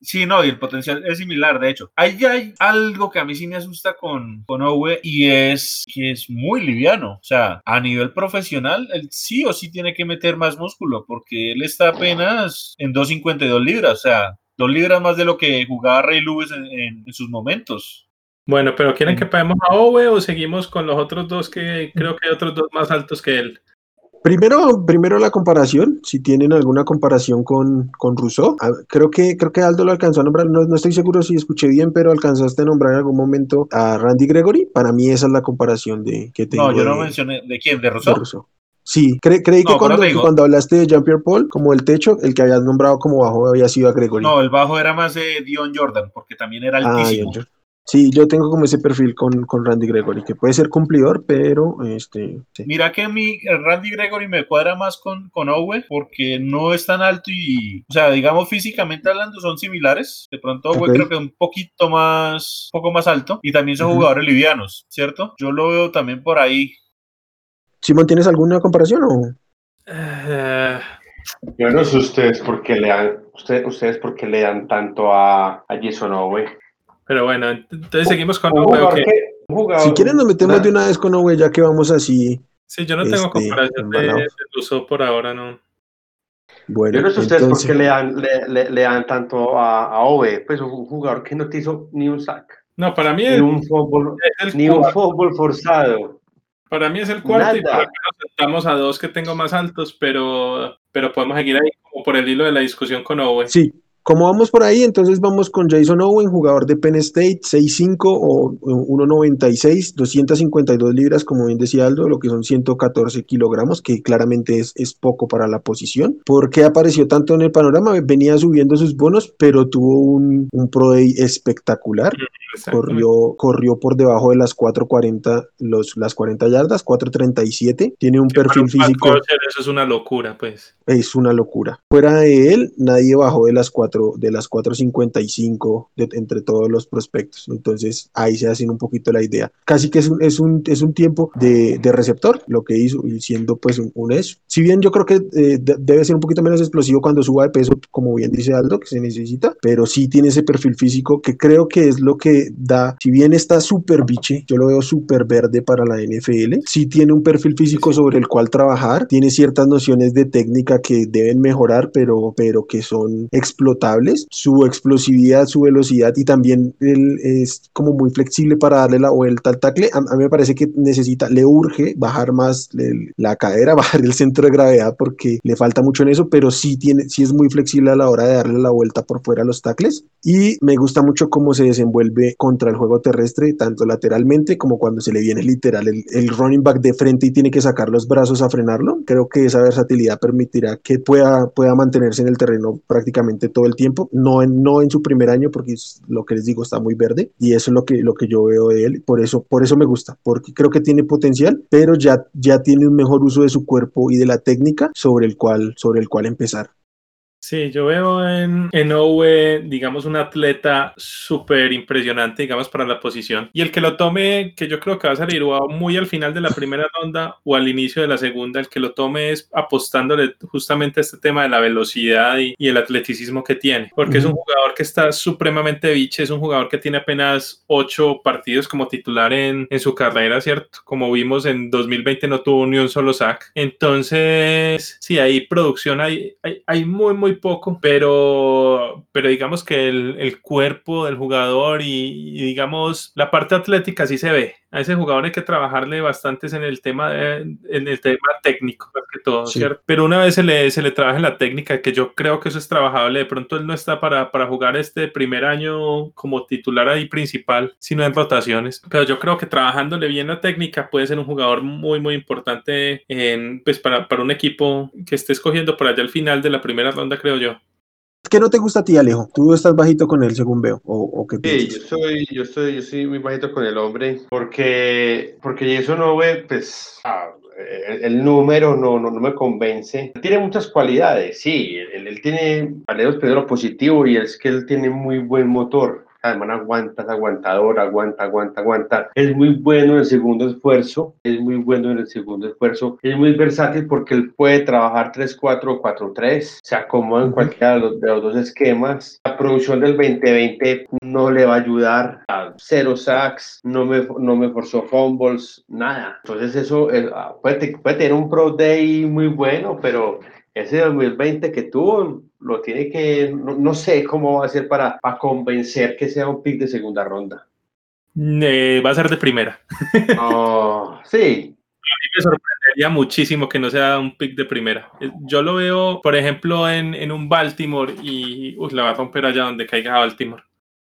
Sí, no, y el potencial es similar, de hecho. Ahí hay algo que a mí sí me asusta con, con Owe y es que es muy liviano. O sea, a nivel profesional, él sí o sí tiene que meter más músculo porque él está apenas en 2.52 libras. O sea, dos libras más de lo que jugaba Ray Lewis en, en, en sus momentos. Bueno, pero ¿quieren que paguemos a Owe o seguimos con los otros dos que creo que hay otros dos más altos que él? Primero, primero la comparación, si tienen alguna comparación con, con Rousseau. Creo que, creo que Aldo lo alcanzó a nombrar, no, no, estoy seguro si escuché bien, pero alcanzaste a nombrar en algún momento a Randy Gregory. Para mí esa es la comparación de que tengo. No, yo no de, mencioné, ¿de quién? ¿De Rousseau? De Rousseau. Sí, cre creí no, que cuando, hablaste de Jean-Pierre Paul, como el techo, el que habías nombrado como bajo había sido a Gregory. No, el bajo era más de Dion Jordan, porque también era altísimo. Ah, Sí, yo tengo como ese perfil con, con, Randy Gregory, que puede ser cumplidor, pero este. Sí. Mira que mi Randy Gregory me cuadra más con, con Owe, porque no es tan alto y, o sea, digamos físicamente hablando son similares. De pronto Owe okay. creo que un poquito más, un poco más alto, y también son uh -huh. jugadores livianos, ¿cierto? Yo lo veo también por ahí. Simón, ¿tienes alguna comparación o? Uh... Yo no sé ustedes por qué le dan, ustedes, ustedes por qué le dan tanto a, a Jason Owe. Pero bueno, entonces seguimos con Owe. Okay. Si quieren nos metemos nah. de una vez con Owe, ya que vamos así. Sí, yo no tengo este, comparación de, de uso por ahora, no. Bueno, yo no sé ustedes por qué le dan, le, le, le dan tanto a, a Owe, pues un jugador que no te hizo ni un sack. No, para mí ni un fútbol, ni un fútbol forzado. Para mí es el cuarto Nada. y por estamos a dos que tengo más altos, pero, pero podemos seguir ahí como por el hilo de la discusión con Owe. Sí, Como vamos por ahí, entonces vamos con Jason Owen, jugador de Penn State, 6'5 o 1'96, 252 libras, como bien decía Aldo, lo que son 114 kilogramos, que claramente es, es poco para la posición. ¿Por qué apareció tanto en el panorama? Venía subiendo sus bonos, pero tuvo un, un Pro Day espectacular. Corrió, corrió por debajo de las 4.40, los, las 40 yardas, 4.37. Tiene un perfil físico. Eso es una locura, pues. Es una locura. Fuera de él, nadie bajó de las 4, de las 4.55 entre todos los prospectos. Entonces ahí se hacen un poquito la idea. Casi que es un, es un, es un tiempo de, de receptor, lo que hizo, y siendo pues un, un eso. Si bien yo creo que eh, debe ser un poquito menos explosivo cuando suba de peso, como bien dice Aldo, que se necesita, pero sí tiene ese perfil físico que creo que es lo que da, si bien está súper biche, yo lo veo súper verde para la NFL, sí tiene un perfil físico sobre el cual trabajar, tiene ciertas nociones de técnica que deben mejorar, pero, pero que son explotables, su explosividad, su velocidad y también él es como muy flexible para darle la vuelta al tackle, a, mí me parece que necesita, le urge bajar más la cadera, bajar el centro de gravedad porque le falta mucho en eso, pero sí tiene, sí es muy flexible a la hora de darle la vuelta por fuera a los tackles y me gusta mucho cómo se desenvuelve contra el juego terrestre, tanto lateralmente como cuando se le viene literal el, el, running back de frente y tiene que sacar los brazos a frenarlo. Creo que esa versatilidad permitirá que pueda, pueda mantenerse en el terreno prácticamente todo el tiempo, no en, no en su primer año, porque lo que les digo está muy verde y eso es lo que, lo que yo veo de él. Por eso, por eso me gusta, porque creo que tiene potencial, pero ya, ya tiene un mejor uso de su cuerpo y de la técnica sobre el cual, sobre el cual empezar. Sí, yo veo en, en Owe, digamos, un atleta súper impresionante, digamos, para la posición. Y el que lo tome, que yo creo que va a salir o muy al final de la primera ronda o al inicio de la segunda, el que lo tome es apostándole justamente a este tema de la velocidad y, y el atleticismo que tiene. Porque uh -huh. es un jugador que está supremamente biche, es un jugador que tiene apenas ocho partidos como titular en, en su carrera, ¿cierto? Como vimos en 2020 no tuvo ni un solo sack. Entonces, sí, hay producción, hay, hay, hay muy, muy poco, pero, pero digamos que el, el cuerpo del jugador y, y, digamos la parte atlética sí se ve. A ese jugador hay que trabajarle bastante en el tema, de, en el tema técnico, más que todo, sí. ¿cierto? Pero una vez se le, se le trabaja en la técnica, que yo creo que eso es trabajable, de pronto él no está para, para jugar este primer año como titular ahí principal, sino en rotaciones. Pero yo creo que trabajándole bien la técnica puede ser un jugador muy, muy importante en, pues para, para un equipo que esté escogiendo por allá al final de la primera ronda, creo yo. ¿Qué no te gusta a ti, Alejo? Tú estás bajito con él, según veo, o, o qué Sí, yo soy, yo estoy, yo soy muy bajito con el hombre, porque, porque eso no ve, pues, ah, el, el, número no, no, no, me convence. Tiene muchas cualidades, sí, él, él tiene, vale, lo positivo y es que él tiene muy buen motor además aguanta, es aguantador, aguanta, aguanta, aguanta. Es muy bueno en el segundo esfuerzo, es muy bueno en el segundo esfuerzo, es muy versátil porque él puede trabajar 3-4 o 4-3, se acomoda en cualquiera de los, de los, dos esquemas. La producción del 2020 no le va a ayudar a cero sacks, no me, no me forzó fumbles, nada. Entonces eso eh, puede, puede tener un pro day muy bueno, pero ese 2020 que tuvo lo tiene que, no, no, sé cómo va a ser para, para convencer que sea un pick de segunda ronda. Eh, va a ser de primera. Oh, sí. A mí me sorprendería muchísimo que no sea un pick de primera. Yo lo veo, por ejemplo, en, en un Baltimore y uy, la va a romper allá donde caiga Baltimore.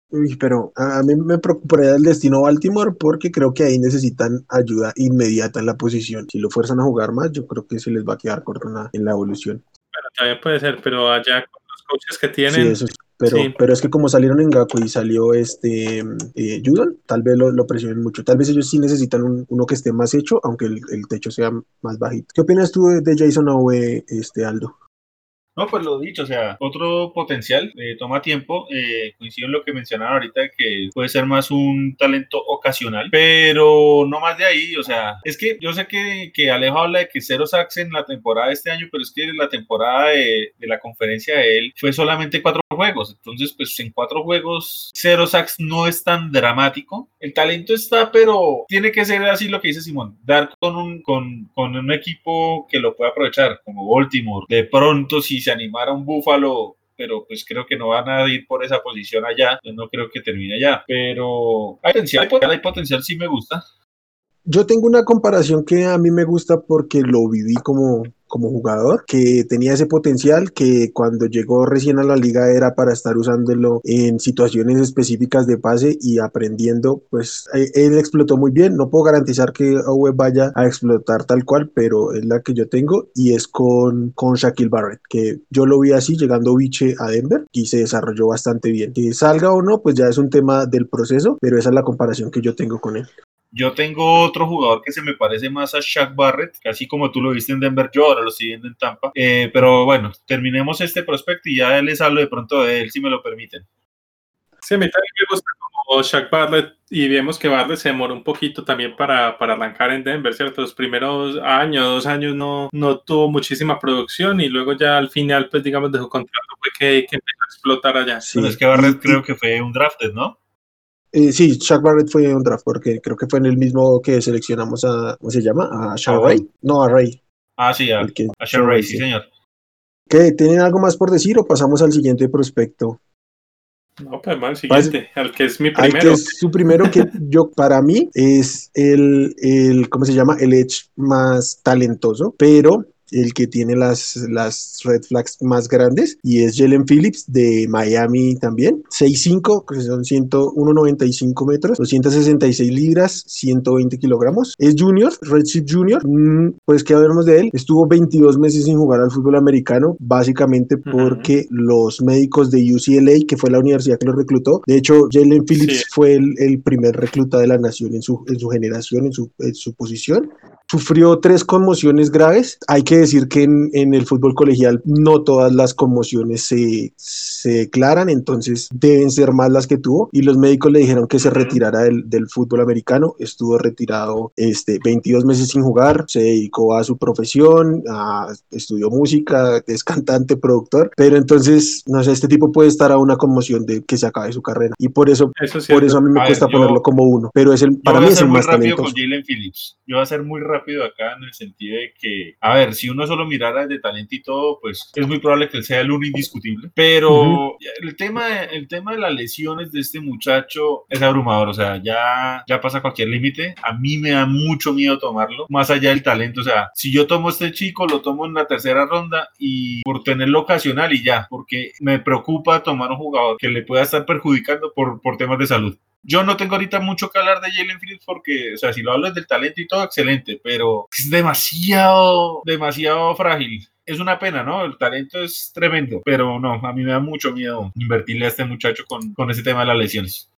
Uy, pero a mí me preocuparía el destino Baltimore porque creo que ahí necesitan ayuda inmediata en la posición. Si lo fuerzan a jugar más, yo creo que se les va a quedar corto en la, en la evolución. Bueno, también puede ser, pero allá con los coaches que tienen. Sí, eso es, pero, sí. pero es que como salieron en Gaku y salió este eh, Judon, tal vez lo, lo, presionen mucho. Tal vez ellos sí necesitan un, uno que esté más hecho, aunque el, el, techo sea más bajito. ¿Qué opinas tú de, de Jason Owe, este Aldo? No, pues lo dicho, o sea, otro potencial, eh, toma tiempo, eh, coincido en lo que mencionaron ahorita, que puede ser más un talento ocasional, pero no más de ahí, o sea, es que yo sé que, que Alejo habla de que cero sacks en la temporada de este año, pero es que la temporada de, de la conferencia de él fue solamente cuatro juegos, entonces pues en cuatro juegos cero sacks no es tan dramático, el talento está, pero tiene que ser así lo que dice Simón, dar con un, con, con un equipo que lo pueda aprovechar, como Baltimore, de pronto si se animara un Búfalo, pero pues creo que no van a ir por esa posición allá, no creo que termine allá, pero hay potencial, hay potencial sí me gusta. Yo tengo una comparación que a mí me gusta porque lo viví como, como jugador, que tenía ese potencial, que cuando llegó recién a la liga era para estar usándolo en situaciones específicas de pase y aprendiendo, pues eh, él explotó muy bien. No puedo garantizar que Owe vaya a explotar tal cual, pero es la que yo tengo y es con, con Shaquille Barrett, que yo lo vi así llegando Viche a Denver y se desarrolló bastante bien. Que salga o no, pues ya es un tema del proceso, pero esa es la comparación que yo tengo con él. Yo tengo otro jugador que se me parece más a Shaq Barrett, casi como tú lo viste en Denver, yo ahora lo estoy viendo en Tampa. Eh, pero bueno, terminemos este prospecto y ya les hablo de pronto de él, si me lo permiten. Sí, a mí también me gusta como Shaq Barrett y vemos que Barrett se demoró un poquito también para, para arrancar en Denver, ¿cierto? Los primeros años, dos años no, no tuvo muchísima producción y luego ya al final, pues digamos, de su contrato fue que, que empezó a explotar allá. Sí. es que Barrett creo que fue un drafted, ¿no? Eh, sí, Shaq Barrett fue un draft porque creo que fue en el mismo que seleccionamos a, ¿cómo se llama? A Sean Ray. No, a Ray. Ah, sí, a, que, a Sean Ray, sí, señor. ¿Qué? ¿Tienen algo más por decir o pasamos al siguiente prospecto? No, pues al siguiente, al que es mi primero. Al que es su primero, que yo, para mí, es el, el, ¿cómo se llama? El Edge más talentoso, pero el que tiene las, las red flags más grandes y es Jalen Phillips de Miami también. 6'5, que son 195 metros, 266 libras, 120 kilogramos. Es junior, Redshift Junior. Mm, pues que hablamos de él. Estuvo 22 meses sin jugar al fútbol americano, básicamente porque los médicos de UCLA, que fue la universidad que lo reclutó, de hecho, Jalen Phillips fue el, el, primer recluta de la nación en su, en su generación, en su, en su posición sufrió tres conmociones graves. Hay que decir que en, en el fútbol colegial no todas las conmociones se, se, declaran, entonces deben ser más las que tuvo. Y los médicos le dijeron que se retirara del, del, fútbol americano. Estuvo retirado este, 22 meses sin jugar, se dedicó a su profesión, a, estudió música, es cantante, productor. Pero entonces, no sé, este tipo puede estar a una conmoción de que se acabe su carrera. Y por eso, eso por eso a mí me a cuesta ver, ponerlo como uno. Pero es el, para mí es el más talentoso. Yo voy a ser muy rápido rápido acá en el sentido de que, a ver, si uno solo mirara de talento y todo, pues es muy probable que él sea el uno indiscutible. Pero uh -huh. el, tema, el tema de las lesiones de este muchacho es abrumador, o sea, ya, ya pasa cualquier límite. A mí me da mucho miedo tomarlo, más allá del talento. O sea, si yo tomo a este chico, lo tomo en la tercera ronda y por tenerlo ocasional y ya, porque me preocupa tomar un jugador que le pueda estar perjudicando por, por temas de salud. Yo no tengo ahorita mucho que hablar de Jalen Phillips porque, o sea, si lo hablas del talento y todo, excelente, pero es demasiado, demasiado frágil. Es una pena, ¿no? El talento es tremendo, pero no, a mí me da mucho miedo invertirle a este muchacho con, con ese tema de las lesiones.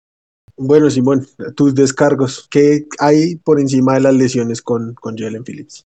Bueno, Simón, tus descargos, ¿qué hay por encima de las lesiones con, con Jalen Phillips?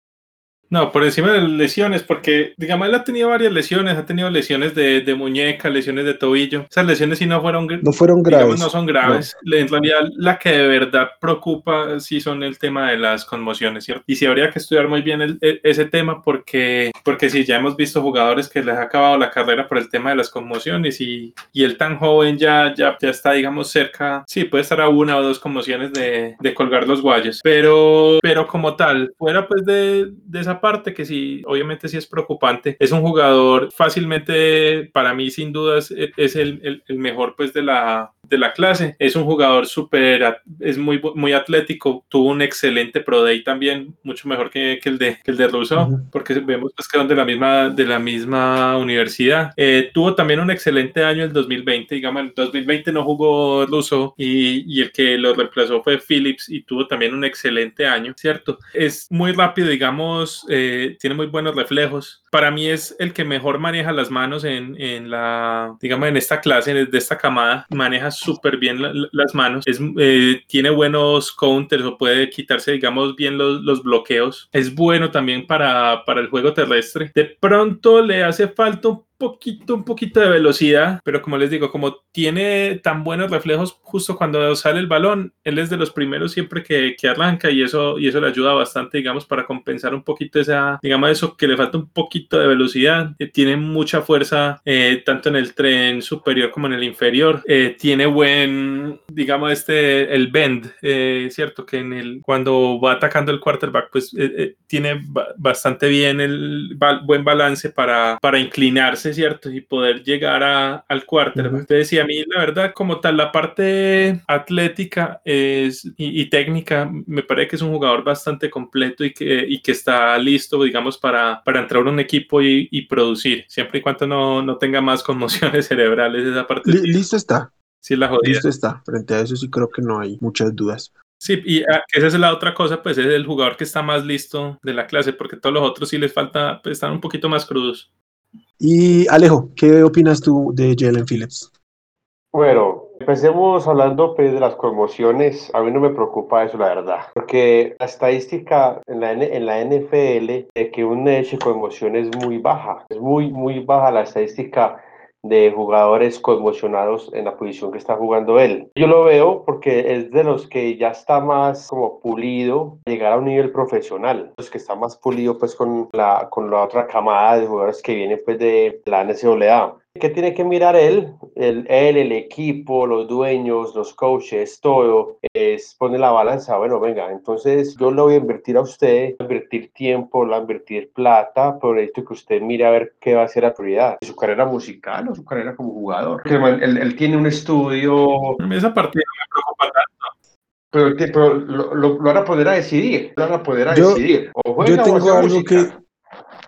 No, por encima de las lesiones, porque digamos, él ha tenido varias lesiones, ha tenido lesiones de, de muñeca, lesiones de tobillo. Esas lesiones sí no fueron, no fueron graves. Digamos, no son graves. No. En realidad, la que de verdad preocupa sí son el tema de las conmociones, ¿cierto? Y sí habría que estudiar muy bien el, el, ese tema porque, porque sí, ya hemos visto jugadores que les ha acabado la carrera por el tema de las conmociones y, y él tan joven ya, ya, ya está, digamos, cerca, sí, puede estar a una o dos conmociones de, de colgar los guayos. Pero, pero como tal, fuera pues de, de esa parte que sí, obviamente sí es preocupante. Es un jugador fácilmente, para mí sin dudas, es el, el, el mejor pues de la, de la clase. Es un jugador súper, es muy, muy atlético, tuvo un excelente Pro Day también, mucho mejor que, que el de, que el de Russo, uh -huh. porque vemos pues, que son de la misma, de la misma universidad. Eh, tuvo también un excelente año el 2020, digamos, el 2020 no jugó Russo y, y el que lo reemplazó fue Phillips y tuvo también un excelente año, ¿cierto? Es muy rápido, digamos, eh, tiene muy buenos reflejos. Para mí es el que mejor maneja las manos en, en la, digamos, en esta clase, de esta camada, maneja súper bien la, las manos, es, eh, tiene buenos counters o puede quitarse, digamos, bien los, los, bloqueos. Es bueno también para, para el juego terrestre. De pronto le hace falta poquito, un poquito de velocidad, pero como les digo, como tiene tan buenos reflejos justo cuando sale el balón, él es de los primeros siempre que, que arranca y eso, y eso le ayuda bastante, digamos, para compensar un poquito esa, digamos, eso que le falta un poquito de velocidad. Eh, tiene mucha fuerza, eh, tanto en el tren superior como en el inferior. Eh, tiene buen, digamos, este, el bend, eh, ¿cierto? Que en el, cuando va atacando el quarterback, pues eh, tiene bastante bien el buen balance para, para inclinarse pase, ¿cierto? Y poder llegar a, al quarterback. Entonces, sí, a mí la verdad, como tal, la parte atlética es, y, técnica, me parece que es un jugador bastante completo y que, y que está listo, digamos, para, para entrar a un equipo y, y producir, siempre y cuando no, no tenga más conmociones cerebrales esa parte. listo está. Sí, la jodida. Listo está. Frente a eso sí creo que no hay muchas dudas. Sí, y ah, esa es la otra cosa, pues es el jugador que está más listo de la clase, porque todos los otros sí les falta, pues están un poquito más crudos. Y Alejo, ¿qué opinas tú de Jalen Phillips? Bueno, empecemos hablando pues, de las conmociones. A mí no me preocupa eso, la verdad. Porque la estadística en la, en la NFL de que un hecho conmoción es muy baja. Es muy, muy baja la estadística de jugadores conmocionados en la posición que está jugando él. Yo lo veo porque es de los que ya está más como pulido llegar a un nivel profesional, los que está más pulido pues con la, con la otra camada de jugadores que vienen pues de la NCAA. ¿Qué tiene que mirar él? El, él, el equipo, los dueños, los coaches, todo, es pone la balanza. Bueno, venga, entonces yo le voy a invertir a usted, a invertir tiempo, a invertir plata, por esto que usted mire a ver qué va a ser la prioridad. ¿Su carrera musical o su carrera como jugador? Él, él, tiene un estudio. Esa partida me preocupa tanto. Pero, lo, lo, van a poder a decidir, lo van a poder a decidir. O yo tengo algo que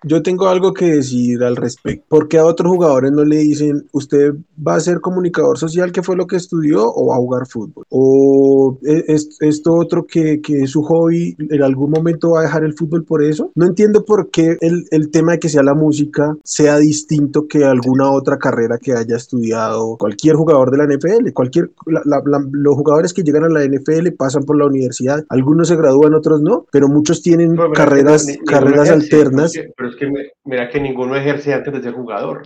yo tengo algo que decir al respecto. ¿Por qué a otros jugadores no le dicen, usted va a ser comunicador social, que fue lo que estudió, o va a jugar fútbol? ¿O e, es, esto otro que, que, es su hobby, en algún momento va a dejar el fútbol por eso? No entiendo por qué el, el tema de que sea la música sea distinto que alguna otra carrera que haya estudiado cualquier jugador de la NFL. Cualquier, los jugadores que llegan a la NFL pasan por la universidad, algunos se gradúan, otros no, pero muchos tienen carreras, carreras alternas es que mira que ninguno ejerce antes de ser jugador.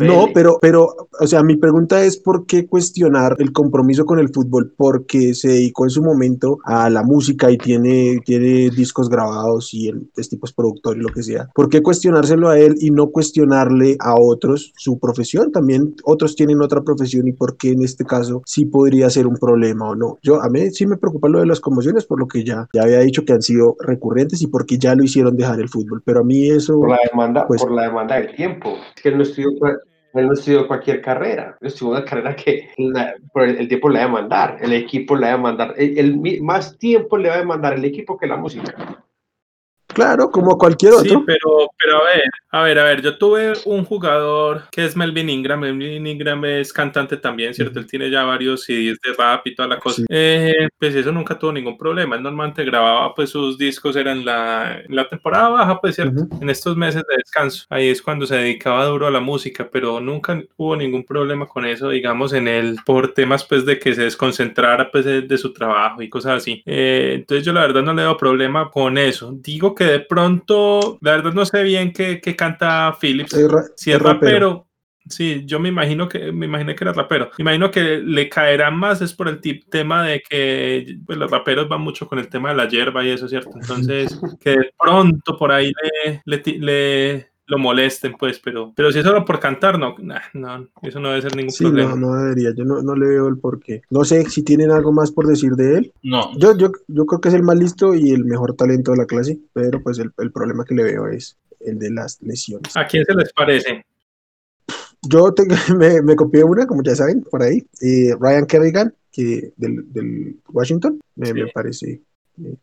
No, pero, pero, o sea, mi pregunta es por qué cuestionar el compromiso con el fútbol, porque se dedicó en su momento a la música y tiene, tiene discos grabados y el, tipo es productor y lo que sea. ¿Por qué cuestionárselo a él y no cuestionarle a otros su profesión? También otros tienen otra profesión y por qué en este caso sí podría ser un problema o no. Yo, a mí sí me preocupa lo de las conmociones por lo que ya, ya había dicho que han sido recurrentes y porque ya lo hicieron dejar el fútbol, pero a mí eso por la demanda, pues, por la demanda del tiempo. Es que él no estudió, él no estudió cualquier carrera, él estudió una carrera que por el, tiempo le va a demandar, el equipo le va a demandar, el, más tiempo le va a demandar el equipo que la música. Claro, como cualquier otro. Sí, pero, pero a ver, a ver, a ver, yo tuve un jugador que es Melvin Ingram. Melvin Ingram es cantante también, ¿cierto? Él tiene ya varios CDs de rap y toda la cosa. Eh, pues eso nunca tuvo ningún problema. Él normalmente grababa pues sus discos, eran la, la temporada baja, pues cierto, en estos meses de descanso. Ahí es cuando se dedicaba duro a la música, pero nunca hubo ningún problema con eso, digamos, en él, por temas pues de que se desconcentrara pues de, su trabajo y cosas así. Eh, entonces yo la verdad no le veo problema con eso. Digo que de pronto, la verdad no sé bien qué, qué canta Phillips. si es rapero. Sí, yo me imagino que me imaginé que era rapero. Me imagino que le caerá más es por el tema de que pues, los raperos van mucho con el tema de la hierba y eso, ¿cierto? Entonces, que de pronto por ahí le, le, lo molesten, pues, pero, pero si es solo por cantar, no, no, eso no debe ser ningún problema. No, no debería, yo no, no, le veo el porqué. No sé si tienen algo más por decir de él. No. Yo, yo, yo creo que es el más listo y el mejor talento de la clase, pero pues el, el problema que le veo es el de las lesiones. ¿A quién se les parece? Yo me, me, copié una, como ya saben, por ahí. Eh, Ryan Kerrigan, que del, del Washington, me, me parece. Eh,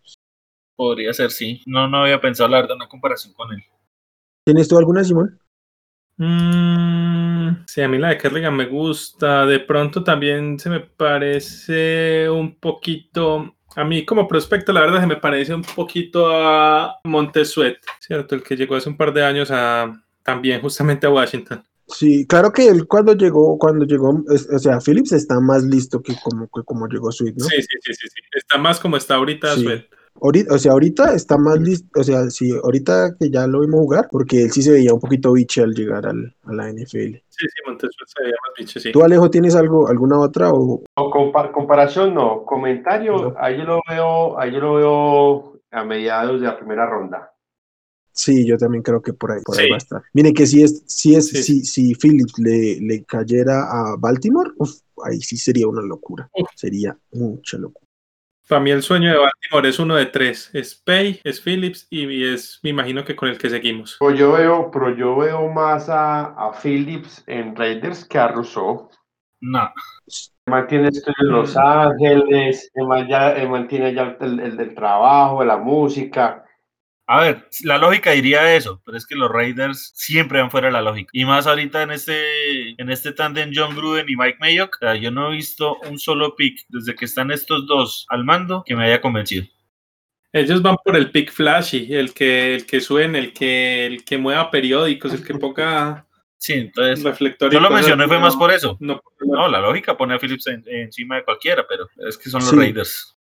Podría ser, sí. No, no había pensado hablar de una comparación con él. ¿Tienes tú alguna, Simón? Mm, sí, a mí la de Kerrigan me gusta. De pronto también se me parece un poquito. A mí como prospecto, la verdad, se me parece un poquito a Montesuet, ¿cierto? El que llegó hace un par de años a también justamente a Washington. Sí, claro que él cuando llegó, cuando llegó, o sea, Phillips está más listo que como, que como llegó Sweet, ¿no? Sí, sí, sí, sí, sí. Está más como está ahorita Sweet. Ahorita, o sea, ahorita está más listo, o sea, sí, ahorita que ya lo vimos jugar, porque él sí se veía un poquito biche al llegar al, a la NFL. Sí, sí, Montesuet se veía más biche, sí. ¿Tú, Alejo, tienes algo, alguna otra? O... comparación no, comentario, ahí yo lo veo, ahí yo lo veo a mediados de la primera ronda. Sí, yo también creo que por ahí, por ahí va a estar. Mire que si es, si es, si, si Phillips le, le cayera a Baltimore, ahí sí sería una locura. Sería mucha locura. Para mí el sueño de Baltimore es uno de tres. Es Pay, es Phillips y es, me imagino que con el que seguimos. Pues yo veo, pero yo veo más a, a Phillips en Raiders que a Rousseau. No. Mantiene esto en Los Ángeles, mantiene ya el, el, el trabajo, la música. A ver, la lógica diría eso, pero es que los Raiders siempre van fuera de la lógica. Y más ahorita en este, en este tandem John Gruden y Mike Mayock, yo no he visto un solo pick desde que están estos dos al mando que me haya convencido. Ellos van por el pick flashy, el que, el que suene, el que, el que mueva periódicos, el que ponga Sí, entonces yo lo mencioné fue más por eso. No, la lógica pone a Phillips encima de cualquiera, pero es que son los Raiders.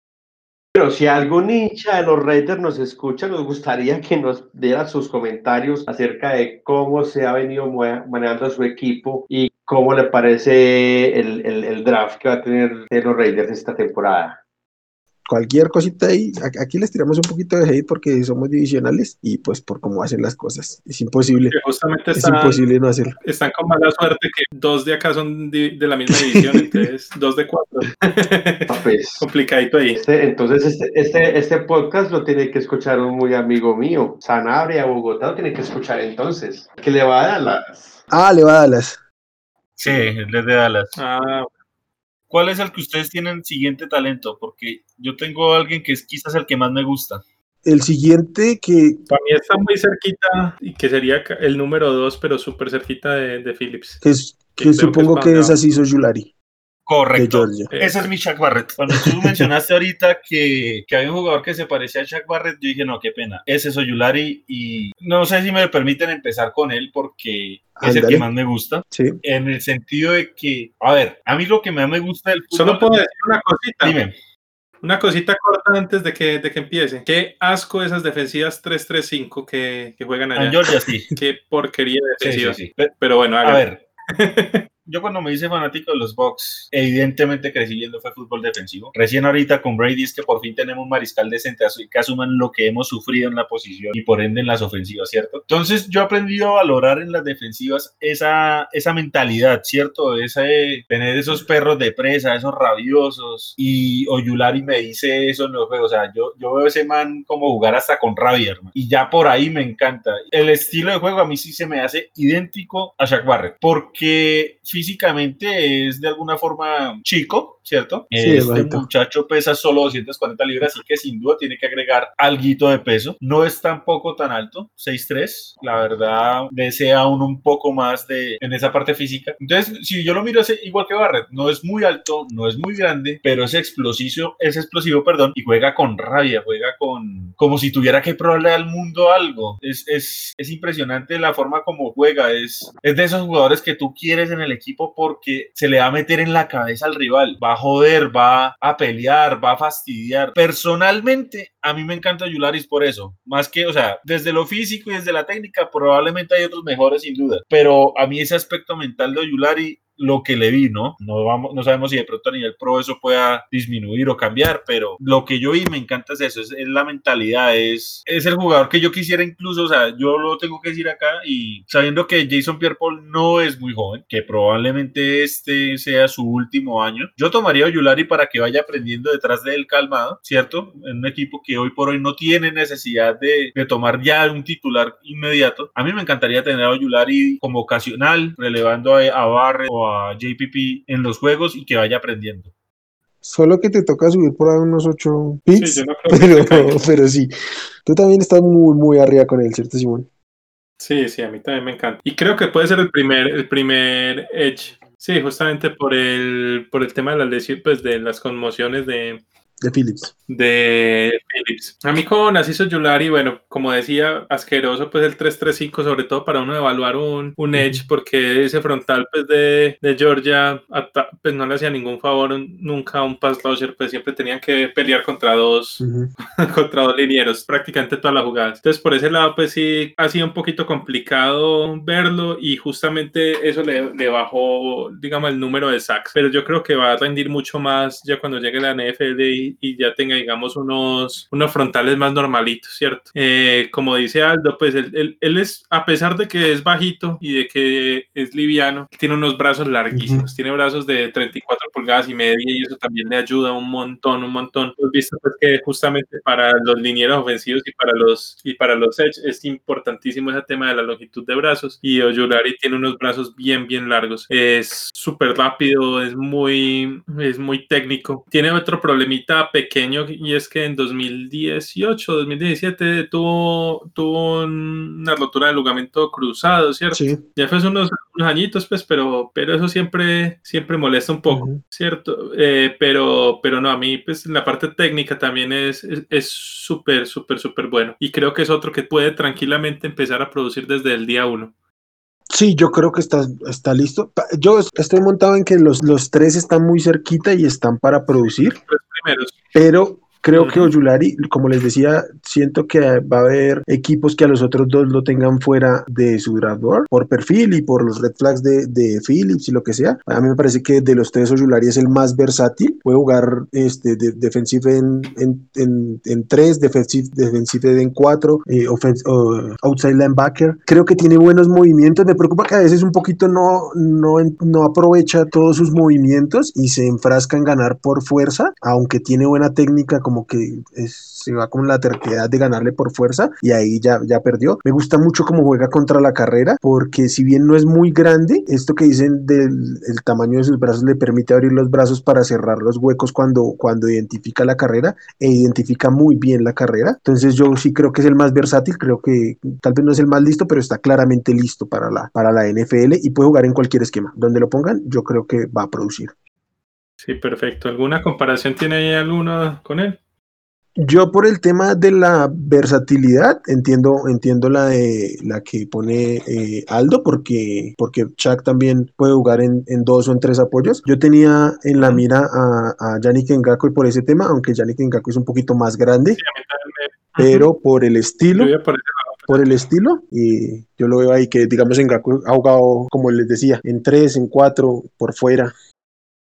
Pero si algún hincha de los Raiders nos escucha, nos gustaría que nos diera sus comentarios acerca de cómo se ha venido manejando su equipo y cómo le parece el, el, el draft que va a tener de los Raiders esta temporada cualquier cosita ahí, aquí les tiramos un poquito de hate porque somos divisionales y pues por cómo hacen las cosas. Es imposible. justamente es imposible no hacerlo. Están con mala suerte que dos de acá son de, la misma división, entonces dos de cuatro. Ah, pues, Complicadito ahí. Este, entonces este, este, este podcast lo tiene que escuchar un muy amigo mío. Sanabria, Bogotá, lo tiene que escuchar entonces. Que le va a Dallas. Ah, le va a Dallas. Sí, es de Dallas. Ah, ¿Cuál es el que ustedes tienen siguiente talento? Porque yo tengo a alguien que es quizás el que más me gusta. El siguiente que... Para mí está muy cerquita y que sería el número dos, pero súper cerquita de, Phillips. Que, que, supongo que, es así Yulari. Correcto. Ese es mi Chuck Barrett. Cuando tú mencionaste ahorita que, que, había un jugador que se parecía a Chuck Barrett, yo dije, no, qué pena. Ese es Oyulari y no sé si me permiten empezar con él porque es el que más me gusta. Sí. En el sentido de que, a ver, a mí lo que más me gusta del fútbol. Solo puedo decir una cosita. Dime. Una cosita corta antes de que, de que empiece. Qué asco esas defensivas 3-3-5 que, que juegan allá. En Georgia, sí. Qué porquería defensiva. Sí, sí, Pero bueno, a ver. yo cuando me hice fanático de los Bucks, evidentemente crecí viendo fue fútbol defensivo. Recién ahorita con Brady es que por fin tenemos un mariscal decente que asuman lo que hemos sufrido en la posición y por ende en las ofensivas, ¿cierto? Entonces yo he aprendido a valorar en las defensivas esa, esa mentalidad, ¿cierto? Esa de tener esos perros de presa, esos rabiosos y Oyulari me dice eso en los juegos, o sea, yo, yo veo ese man como jugar hasta con rabia, hermano. Y ya por ahí me encanta. El estilo de juego a mí sí se me hace idéntico a Shaq Barrett, porque físicamente es de alguna forma chico, ¿cierto? Sí, este muchacho pesa solo 240 libras, así que sin duda tiene que agregar algo de peso. No es tampoco tan alto, 6'3". La verdad, desea aún un poco más de en esa parte física. Entonces, si yo lo miro es igual que Barrett, no es muy alto, no es muy grande, pero es explosivo, es explosivo, perdón, y juega con rabia, juega con como si tuviera que probarle al mundo algo. Es, es, es impresionante la forma como juega, es, es de esos jugadores que tú quieres en el equipo equipo porque se le va a meter en la cabeza al rival, va a joder, va a pelear, va a fastidiar. Personalmente, a mí me encanta Yularis por eso, más que, o sea, desde lo físico y desde la técnica, probablemente hay otros mejores sin duda, pero a mí ese aspecto mental de Yulari lo que le vi, ¿no? No, vamos, no sabemos si de pronto a nivel pro eso pueda disminuir o cambiar, pero lo que yo vi me encanta es eso, es, la mentalidad, es, es el jugador que yo quisiera incluso, o sea, yo lo tengo que decir acá y sabiendo que Jason Pierre-Paul no es muy joven, que probablemente este sea su último año, yo tomaría a Yulari para que vaya aprendiendo detrás del calmado, ¿cierto? En un equipo que hoy por hoy no tiene necesidad de, de tomar ya un titular inmediato. A mí me encantaría tener a Yulari como ocasional, relevando a, a Barre o a JPP en los juegos y que vaya aprendiendo. Solo que te toca subir por ahí unos 8 picks, pero, pero sí. Tú también estás muy, muy arriba con él, ¿cierto, Simón? Sí, sí, a mí también me encanta. Y creo que puede ser el primer, el primer Edge. Sí, justamente por el, por el tema de las lesiones, pues de las conmociones de, de Philips. De Philips. A mí con Asiso Yulari, bueno, como decía, asqueroso pues el 335, sobre todo para uno evaluar un, un edge, porque ese frontal pues de, de Georgia pues no le hacía ningún favor nunca a un pass rusher, pues siempre tenían que pelear contra dos, contra dos linieros, prácticamente todas las jugadas. Entonces por ese lado pues sí ha sido un poquito complicado verlo y justamente eso le, le bajó, digamos, el número de sacks, pero yo creo que va a rendir mucho más ya cuando llegue la NFL y y, y ya tenga, digamos, unos, unos frontales más normalitos, ¿cierto? Eh, como dice Aldo, pues él, él, él, es, a pesar de que es bajito y de que es liviano, tiene unos brazos larguísimos, uh -huh. tiene brazos de 34 pulgadas y media y eso también le ayuda un montón, un montón. Hemos visto pues, que justamente para los linieros ofensivos y para los, y para los edge es importantísimo ese tema de la longitud de brazos y Ojulari tiene unos brazos bien, bien largos. Es súper rápido, es muy, es muy técnico. Tiene otro problemita pequeño y es que en 2018, 2017 tuvo, tuvo una rotura de ligamento cruzado, ¿cierto? Sí. Ya fue hace unos, unos, añitos, pues, pero, pero eso siempre, siempre molesta un poco, uh -huh. ¿cierto? Eh, pero, pero no, a mí, pues, la parte técnica también es súper, súper, súper bueno. Y creo que es otro que puede tranquilamente empezar a producir desde el día uno. Sí, yo creo que está, está listo. Yo estoy montado en que los, los tres están muy cerquita y están para producir. Primeros. Pero Creo que Oyulari, como les decía, siento que va a haber equipos que a los otros dos lo tengan fuera de su draft board por perfil y por los red flags de, de, Phillips y lo que sea. A mí me parece que de los tres Oyulari es el más versátil. Puede jugar este, de, defensive en, en, en, en tres, defensive, defensive en cuatro, eh, offense, uh, outside linebacker. Creo que tiene buenos movimientos. Me preocupa que a veces un poquito no, no, no aprovecha todos sus movimientos y se enfrasca en ganar por fuerza, aunque tiene buena técnica como como que se va con la terquedad de ganarle por fuerza y ahí ya, ya perdió. Me gusta mucho cómo juega contra la carrera porque si bien no es muy grande, esto que dicen del el tamaño de sus brazos le permite abrir los brazos para cerrar los huecos cuando, cuando identifica la carrera e identifica muy bien la carrera. Entonces yo sí creo que es el más versátil, creo que tal vez no es el más listo, pero está claramente listo para la, para la NFL y puede jugar en cualquier esquema. Donde lo pongan, yo creo que va a producir. Sí, perfecto. ¿Alguna comparación tiene ahí alguna con él? Yo por el tema de la versatilidad entiendo, entiendo la de la que pone eh, Aldo porque, porque Chuck también puede jugar en, en, dos o en tres apoyos. Yo tenía en la mira a, a Yannick Ngakwe por ese tema, aunque Yannick Ngakwe es un poquito más grande, sí, pero por el estilo, por el estilo, y yo lo veo ahí que digamos Ngakwe ha jugado, como les decía, en tres, en cuatro, por fuera.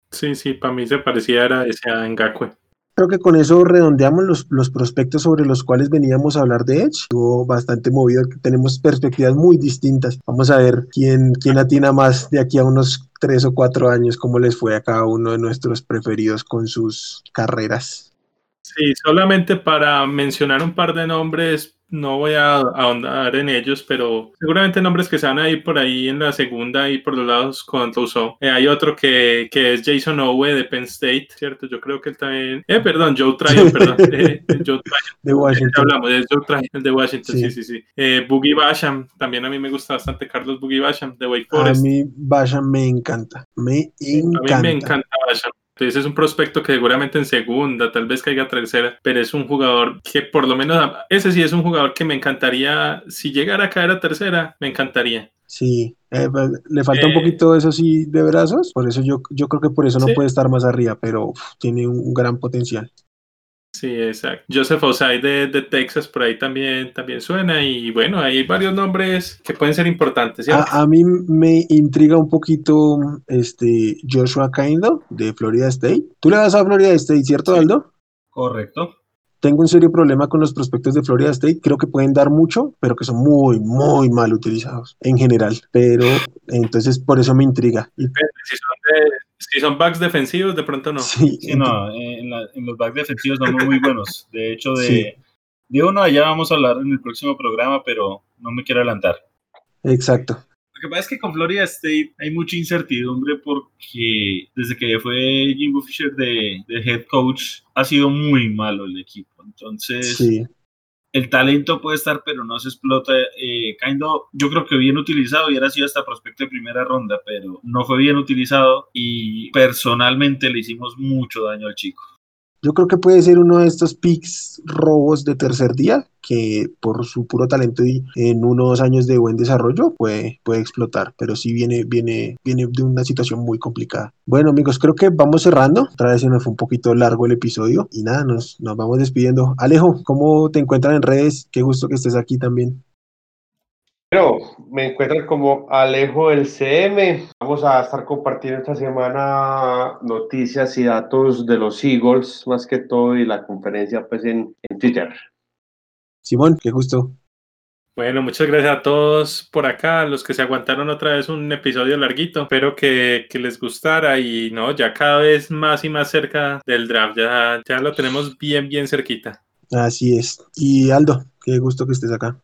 Sí, sí, para mí se parecía era ese a Ngakwe creo que con eso redondeamos los, los, prospectos sobre los cuales veníamos a hablar de Edge. Estuvo bastante movido, tenemos perspectivas muy distintas. Vamos a ver quién, quién atina más de aquí a unos tres o cuatro años, cómo les fue a cada uno de nuestros preferidos con sus carreras. Sí, solamente para mencionar un par de nombres no voy a ahondar en ellos, pero seguramente nombres que se van a ir por ahí en la segunda y por los lados con Rousseau. Eh, hay otro que, que, es Jason Owe de Penn State, ¿cierto? Yo creo que él también... Eh, perdón, Joe Tryon, perdón. Eh, Joe Tryon. De Washington. hablamos, de Joe Tryon, el de Washington, sí, sí, sí. sí. Eh, Boogie Basham, también a mí me gusta bastante Carlos Boogie Basham de Wake Forest. A mí Basham me encanta, me encanta. A mí me encanta Basham. Entonces es un prospecto que seguramente en segunda, tal vez caiga tercera, pero es un jugador que por lo menos, ese sí es un jugador que me encantaría, si llegara a caer a tercera, me encantaría. Sí, eh, le falta eh, un poquito eso sí de brazos, por eso yo, yo creo que por eso no ¿sí? puede estar más arriba, pero uf, tiene un, un gran potencial. Sí, exacto. Joseph Osai de, de, Texas por ahí también, también suena y bueno, hay varios nombres que pueden ser importantes. A, a, mí me intriga un poquito este Joshua Kaindo de Florida State. Tú le vas a Florida State, ¿cierto, sí. Aldo? Correcto. Tengo un serio problema con los prospectos de Florida State. Creo que pueden dar mucho, pero que son muy, muy mal utilizados en general. Pero entonces por eso me intriga. Si son, de, si son backs defensivos, de pronto no. Sí, sí no, en, la, en, los backs defensivos son muy buenos. De hecho, de, sí. de uno allá vamos a hablar en el próximo programa, pero no me quiero adelantar. Exacto. Lo que pasa es que con Florida State hay mucha incertidumbre porque desde que fue Jimbo Fisher de, de, head coach ha sido muy malo el equipo. Entonces, sí. El talento puede estar, pero no se explota. Eh, Kaindo, yo creo que bien utilizado y ahora sido hasta prospecto de primera ronda, pero no fue bien utilizado y personalmente le hicimos mucho daño al chico. Yo creo que puede ser uno de estos picks robos de tercer día que por su puro talento y en unos años de buen desarrollo puede, puede explotar, pero sí viene, viene, viene de una situación muy complicada. Bueno amigos, creo que vamos cerrando, otra vez nos fue un poquito largo el episodio y nada, nos, nos vamos despidiendo. Alejo, ¿cómo te encuentran en redes? Qué gusto que estés aquí también. Pero me encuentran como Alejo del CM. Vamos a estar compartiendo esta semana noticias y datos de los Eagles, más que todo, y la conferencia pues en, en Twitter. Simón, qué gusto. Bueno, muchas gracias a todos por acá, los que se aguantaron otra vez un episodio larguito. Espero que, que, les gustara y no, ya cada vez más y más cerca del draft, ya, ya lo tenemos bien, bien cerquita. Así es. Y Aldo, qué gusto que estés acá.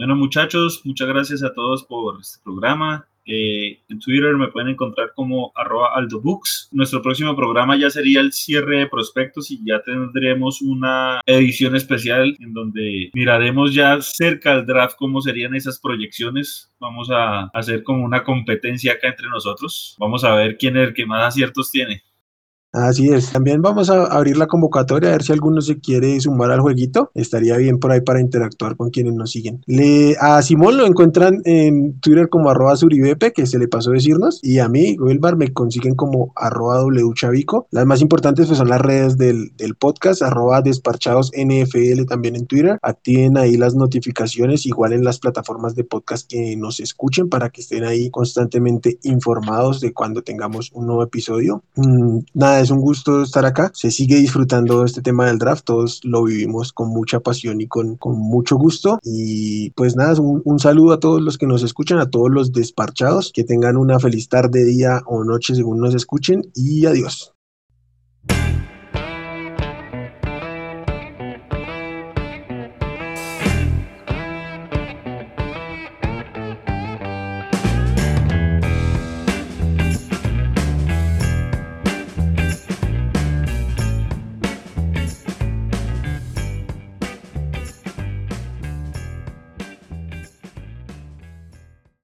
Bueno, muchachos, muchas gracias a todos por este programa. Eh, en Twitter me pueden encontrar como arroba aldobooks. Nuestro próximo programa ya sería el cierre de prospectos y ya tendremos una edición especial en donde miraremos ya cerca al draft cómo serían esas proyecciones. Vamos a hacer como una competencia acá entre nosotros. Vamos a ver quién es el que más aciertos tiene. Así es. También vamos a abrir la convocatoria a ver si alguno se quiere sumar al jueguito. Estaría bien por ahí para interactuar con quienes nos siguen. Le, a Simón lo encuentran en Twitter como arroba suribepe, que se le pasó decirnos. Y a mí, Wilbar, me consiguen como arroba wchavico. Las más importantes pues, son las redes del, del podcast, arroba desparchados NFL también en Twitter. Activen ahí las notificaciones, igual en las plataformas de podcast que nos escuchen para que estén ahí constantemente informados de cuando tengamos un nuevo episodio. Mm, es un gusto estar acá. Se sigue disfrutando este tema del draft. Todos lo vivimos con mucha pasión y con, con mucho gusto. Y pues nada, un, un saludo a todos los que nos escuchan, a todos los desparchados. Que tengan una feliz tarde, día o noche según nos escuchen. Y adiós.